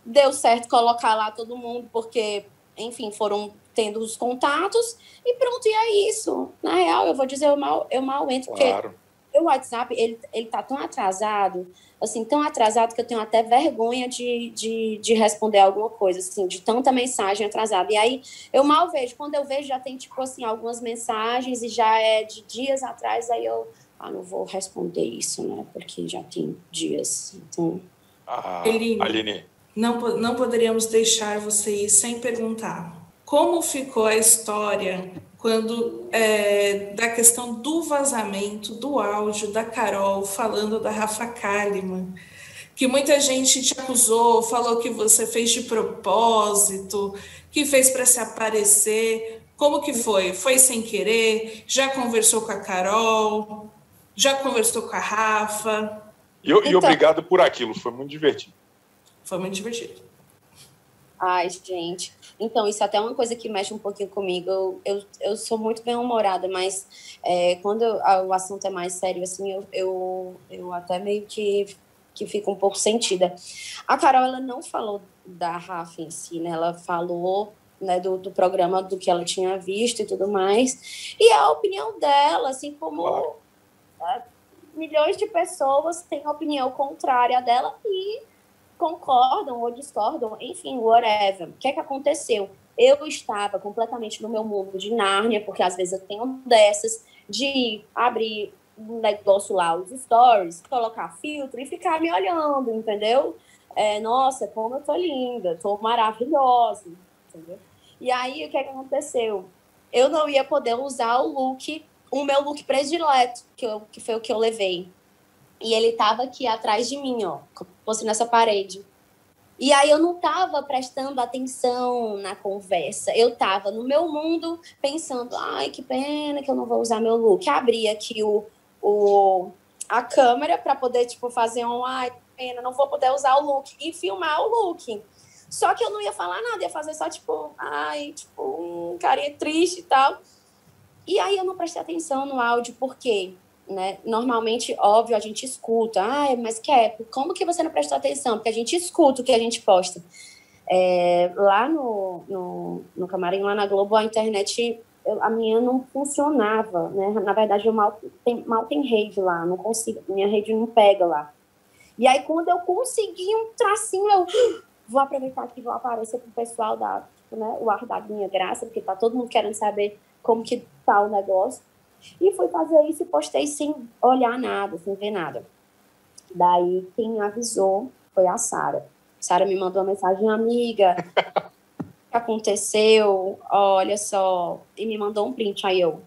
deu certo colocar lá todo mundo, porque, enfim, foram tendo os contatos e pronto, e é isso. Na real, eu vou dizer, eu mal, eu mal entro, claro. porque o WhatsApp, ele, ele tá tão atrasado, assim, tão atrasado que eu tenho até vergonha de, de, de responder alguma coisa, assim, de tanta mensagem atrasada. E aí, eu mal vejo. Quando eu vejo, já tem, tipo assim, algumas mensagens e já é de dias atrás, aí eu, ah, não vou responder isso, né, porque já tem dias, então... Ah, Aline, Aline. Não, não poderíamos deixar você ir sem perguntar como ficou a história quando é, da questão do vazamento do áudio da Carol falando da Rafa Kalimann, que muita gente te acusou, falou que você fez de propósito, que fez para se aparecer. Como que foi? Foi sem querer? Já conversou com a Carol? Já conversou com a Rafa? E, então, e obrigado por aquilo, foi muito divertido. Foi muito divertido. Ai, gente. Então, isso é até uma coisa que mexe um pouquinho comigo. Eu, eu, eu sou muito bem-humorada, mas é, quando eu, o assunto é mais sério, assim, eu, eu, eu até meio que, que fico um pouco sentida. A Carol, ela não falou da Rafa em si, né? Ela falou né, do, do programa, do que ela tinha visto e tudo mais. E a opinião dela, assim como claro. é, milhões de pessoas têm opinião contrária dela e concordam ou discordam, enfim, whatever. O que é que aconteceu? Eu estava completamente no meu mundo de Nárnia, porque às vezes eu tenho dessas de abrir um negócio lá, os stories, colocar filtro e ficar me olhando, entendeu? É, nossa, como eu tô linda, tô maravilhosa, entendeu? E aí, o que é que aconteceu? Eu não ia poder usar o look, o meu look predileto, que, eu, que foi o que eu levei. E ele tava aqui atrás de mim, ó, fosse nessa parede. E aí eu não estava prestando atenção na conversa. Eu estava no meu mundo pensando, ai, que pena que eu não vou usar meu look. Abri aqui o, o, a câmera para poder, tipo, fazer um, ai, que pena, não vou poder usar o look. E filmar o look. Só que eu não ia falar nada, ia fazer só, tipo, ai, tipo, um carinha triste e tal. E aí eu não prestei atenção no áudio, porque, né, normalmente, óbvio, a gente escuta, ai, mas quer, como que você não prestou atenção? Porque a gente escuta o que a gente posta. É, lá no, no, no camarim, lá na Globo, a internet, eu, a minha não funcionava, né? Na verdade, eu mal tem, mal tem rede lá, não consigo, minha rede não pega lá. E aí, quando eu consegui um tracinho, eu vou aproveitar que vou aparecer pro pessoal da, né, o ar da minha graça, porque tá todo mundo querendo saber como que tá o negócio. E fui fazer isso e postei sem olhar nada, sem ver nada. Daí, quem avisou foi a Sara. Sara me mandou uma mensagem, amiga, o que aconteceu? Olha só. E me mandou um print. Aí eu,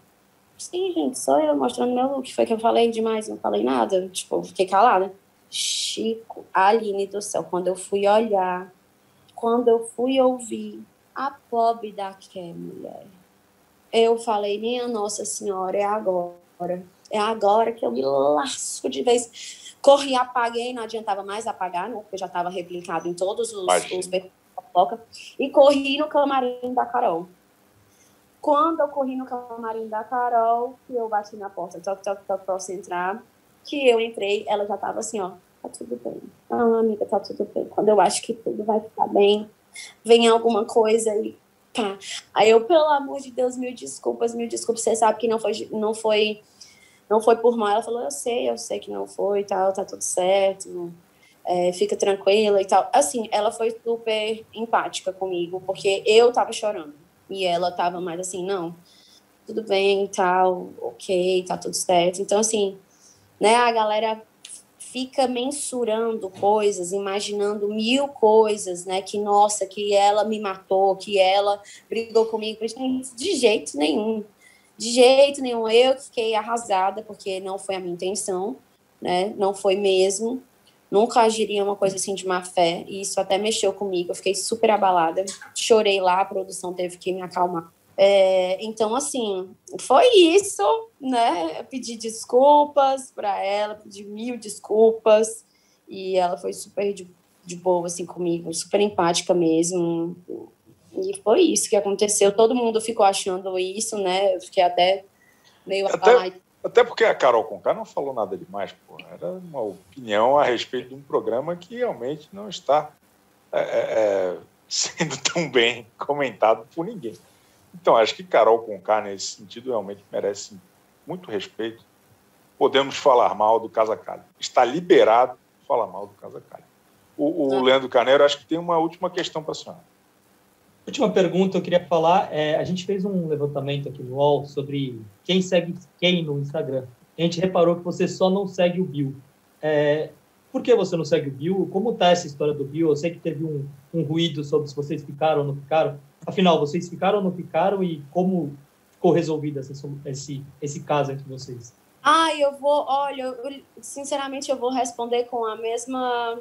sim, gente, sou eu mostrando meu look. Foi que eu falei demais, não falei nada. Tipo, fiquei calada. Chico, Aline do céu, quando eu fui olhar, quando eu fui ouvir a pobre daquela mulher, eu falei, minha Nossa Senhora, é agora. É agora que eu me lasco de vez. Corri, apaguei, não adiantava mais apagar, né? Porque já estava replicado em todos os, os fofoca. E corri no camarim da Carol. Quando eu corri no camarim da Carol, que eu bati na porta, toque, toque, toque, posso entrar. Que eu entrei, ela já estava assim, ó, tá tudo bem. Ah, amiga, tá tudo bem. Quando eu acho que tudo vai ficar bem, vem alguma coisa e tá. Aí eu, pelo amor de Deus, mil desculpas, mil desculpas. Você sabe que não foi, não foi, não foi por mal. Ela falou, eu sei, eu sei que não foi e tal, tá tudo certo. É, fica tranquila e tal. Assim, ela foi super empática comigo, porque eu tava chorando. E ela tava mais assim, não, tudo bem e tal, ok, tá tudo certo. Então, assim, né, a galera fica mensurando coisas, imaginando mil coisas, né? Que, nossa, que ela me matou, que ela brigou comigo. De jeito nenhum. De jeito nenhum. Eu fiquei arrasada, porque não foi a minha intenção, né? Não foi mesmo. Nunca agiria uma coisa assim de má fé. E isso até mexeu comigo. Eu fiquei super abalada. Chorei lá, a produção teve que me acalmar. É, então, assim, foi isso, né? Eu pedi desculpas para ela, pedi mil desculpas, e ela foi super de, de boa, assim, comigo, super empática mesmo. E foi isso que aconteceu. Todo mundo ficou achando isso, né? Eu fiquei até meio. Até, até porque a Carol Conká não falou nada demais, pô. Era uma opinião a respeito de um programa que realmente não está é, é, é sendo tão bem comentado por ninguém. Então, acho que Carol Conká, nesse sentido, realmente merece muito respeito. Podemos falar mal do Casa Calha. Está liberado falar mal do Casa Calha. O, o tá. Leandro Carneiro, acho que tem uma última questão para a senhora. Última pergunta, eu queria falar. É, a gente fez um levantamento aqui no UOL sobre quem segue quem no Instagram. A gente reparou que você só não segue o Bill. É, por que você não segue o Bill? Como está essa história do Bill? Eu sei que teve um, um ruído sobre se vocês ficaram ou não ficaram. Afinal, vocês ficaram ou não ficaram e como ficou resolvido esse, esse caso entre vocês? Ah, eu vou, olha, eu, sinceramente eu vou responder com a mesma,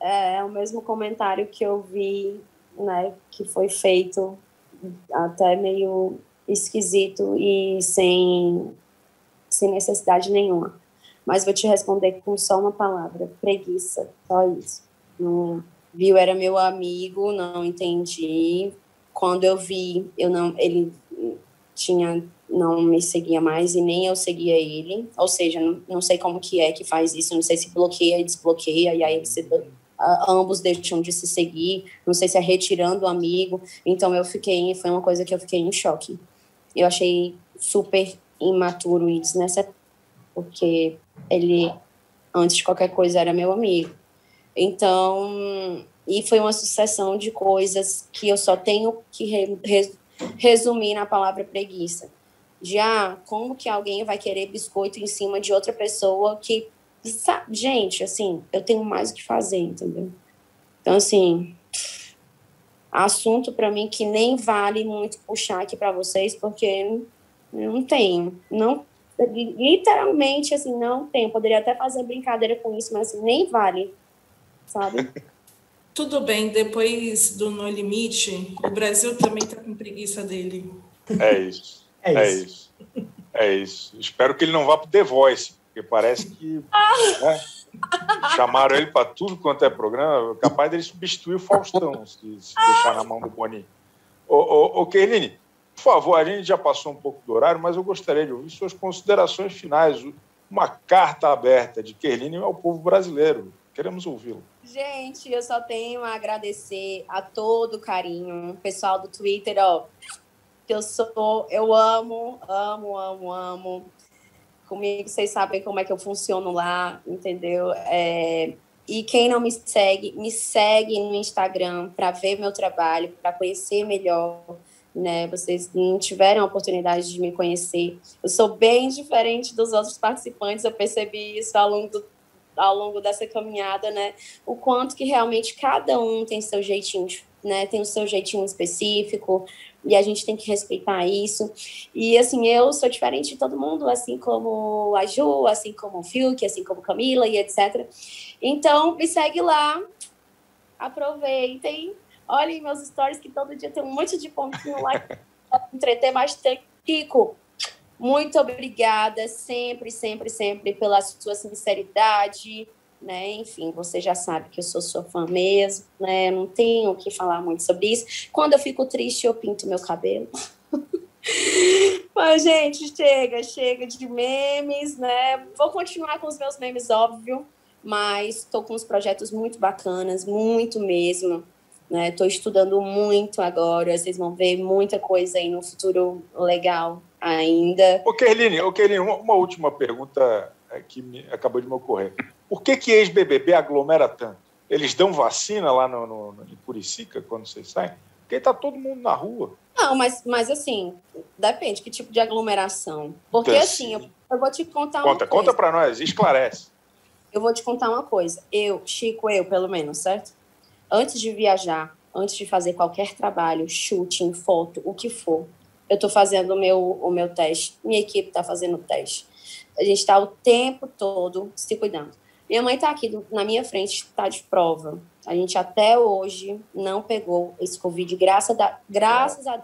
é, o mesmo comentário que eu vi, né, que foi feito até meio esquisito e sem, sem necessidade nenhuma. Mas vou te responder com só uma palavra, preguiça, só isso. Não, viu, era meu amigo, não entendi, quando eu vi, eu não, ele tinha não me seguia mais e nem eu seguia ele, ou seja, não, não sei como que é que faz isso, não sei se bloqueia e desbloqueia e aí se, ambos deixam de se seguir, não sei se é retirando o amigo, então eu fiquei, foi uma coisa que eu fiquei em choque. Eu achei super imaturo e desnecessário, porque ele antes de qualquer coisa era meu amigo. Então, e foi uma sucessão de coisas que eu só tenho que re, re, resumir na palavra preguiça. Já ah, como que alguém vai querer biscoito em cima de outra pessoa que sabe, gente, assim, eu tenho mais o que fazer, entendeu? Então assim, assunto para mim que nem vale muito puxar aqui para vocês, porque eu não tenho, não literalmente assim, não tenho. Poderia até fazer brincadeira com isso, mas assim, nem vale, sabe? Tudo bem, depois do No Limite, o Brasil também está com preguiça dele. É isso. É, é isso. isso. É isso. Espero que ele não vá para The Voice, porque parece que. Ah. Né? Chamaram ele para tudo quanto é programa, capaz dele substituir o Faustão, se, se deixar na mão do Boninho. Ô, ô, ô Kerline, favor, a gente já passou um pouco do horário, mas eu gostaria de ouvir suas considerações finais. Uma carta aberta de Kerline ao povo brasileiro. Queremos ouvi-lo. Gente, eu só tenho a agradecer a todo o carinho, pessoal do Twitter, ó, que eu sou, eu amo, amo, amo, amo. Comigo vocês sabem como é que eu funciono lá, entendeu? É, e quem não me segue, me segue no Instagram para ver meu trabalho, para conhecer melhor, né? Vocês não tiveram a oportunidade de me conhecer. Eu sou bem diferente dos outros participantes, eu percebi isso ao longo, do, ao longo dessa caminhada, né? O quanto que realmente cada um tem seu jeitinho, né? Tem o seu jeitinho específico, e a gente tem que respeitar isso. E assim, eu sou diferente de todo mundo, assim como a Ju, assim como o Fiuk, assim como Camila e etc. Então, me segue lá, aproveitem, Olhem meus stories que todo dia tem um monte de pontinho lá para entreter bastante. Kiko, muito obrigada sempre, sempre, sempre pela sua sinceridade, né? Enfim, você já sabe que eu sou sua fã mesmo, né? Não tenho o que falar muito sobre isso. Quando eu fico triste, eu pinto meu cabelo. Mas, gente, chega, chega de memes, né? Vou continuar com os meus memes, óbvio, mas estou com uns projetos muito bacanas, muito mesmo. Estou né? estudando muito agora, vocês vão ver muita coisa aí no futuro legal ainda. Ô, Kerline, ô, Kerline uma, uma, última pergunta é, que me, acabou de me ocorrer. Por que, que ex-BBB aglomera tanto? Eles dão vacina lá no, no, no em Curicica, quando vocês saem? Porque está todo mundo na rua. Não, mas, mas assim, depende que tipo de aglomeração. Porque então, assim, eu, eu, vou te contar conta, uma coisa. Conta para nós, esclarece. Eu vou te contar uma coisa. Eu, Chico, eu pelo menos, certo? Antes de viajar, antes de fazer qualquer trabalho, shooting, foto, o que for, eu estou fazendo o meu, o meu teste, minha equipe está fazendo o teste. A gente está o tempo todo se cuidando. Minha mãe está aqui na minha frente, está de prova. A gente até hoje não pegou esse Covid, graças a, graças a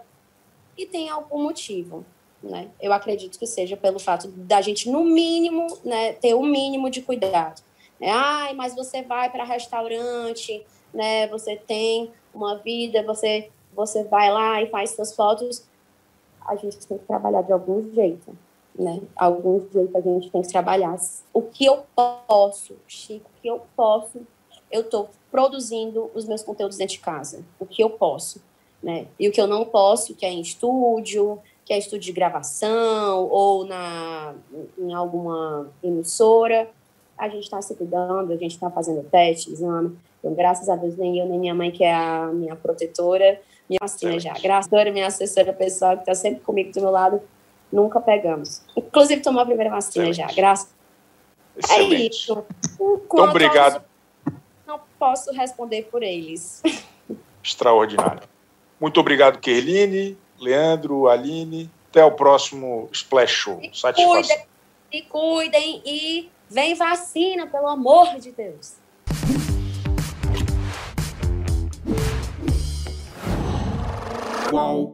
E tem algum motivo, né? Eu acredito que seja pelo fato da gente, no mínimo, né, ter o mínimo de cuidado. É, Ai, mas você vai para restaurante, né? Você tem uma vida, você você vai lá e faz suas fotos. A gente tem que trabalhar de algum jeito, né? Algum jeito a gente tem que trabalhar. O que eu posso, Chico, o que eu posso, eu estou produzindo os meus conteúdos dentro de casa. O que eu posso, né? E o que eu não posso, que é em estúdio, que é estúdio de gravação ou na em alguma emissora, a gente está se cuidando, a gente está fazendo teste, exame. Então, graças a Deus, nem eu, nem minha mãe, que é a minha protetora, minha vacina já. Graças a Deus, minha assessora pessoal, que está sempre comigo do meu lado, nunca pegamos. Inclusive, tomou a primeira vacina Excelente. já. Graças. Excelente. É isso. Então, obrigado. Não posso responder por eles. Extraordinário. Muito obrigado, Kerline, Leandro, Aline. Até o próximo Splash Show. Se Satisfação. Cuidem, se cuidem e vem vacina, pelo amor de Deus. whoa.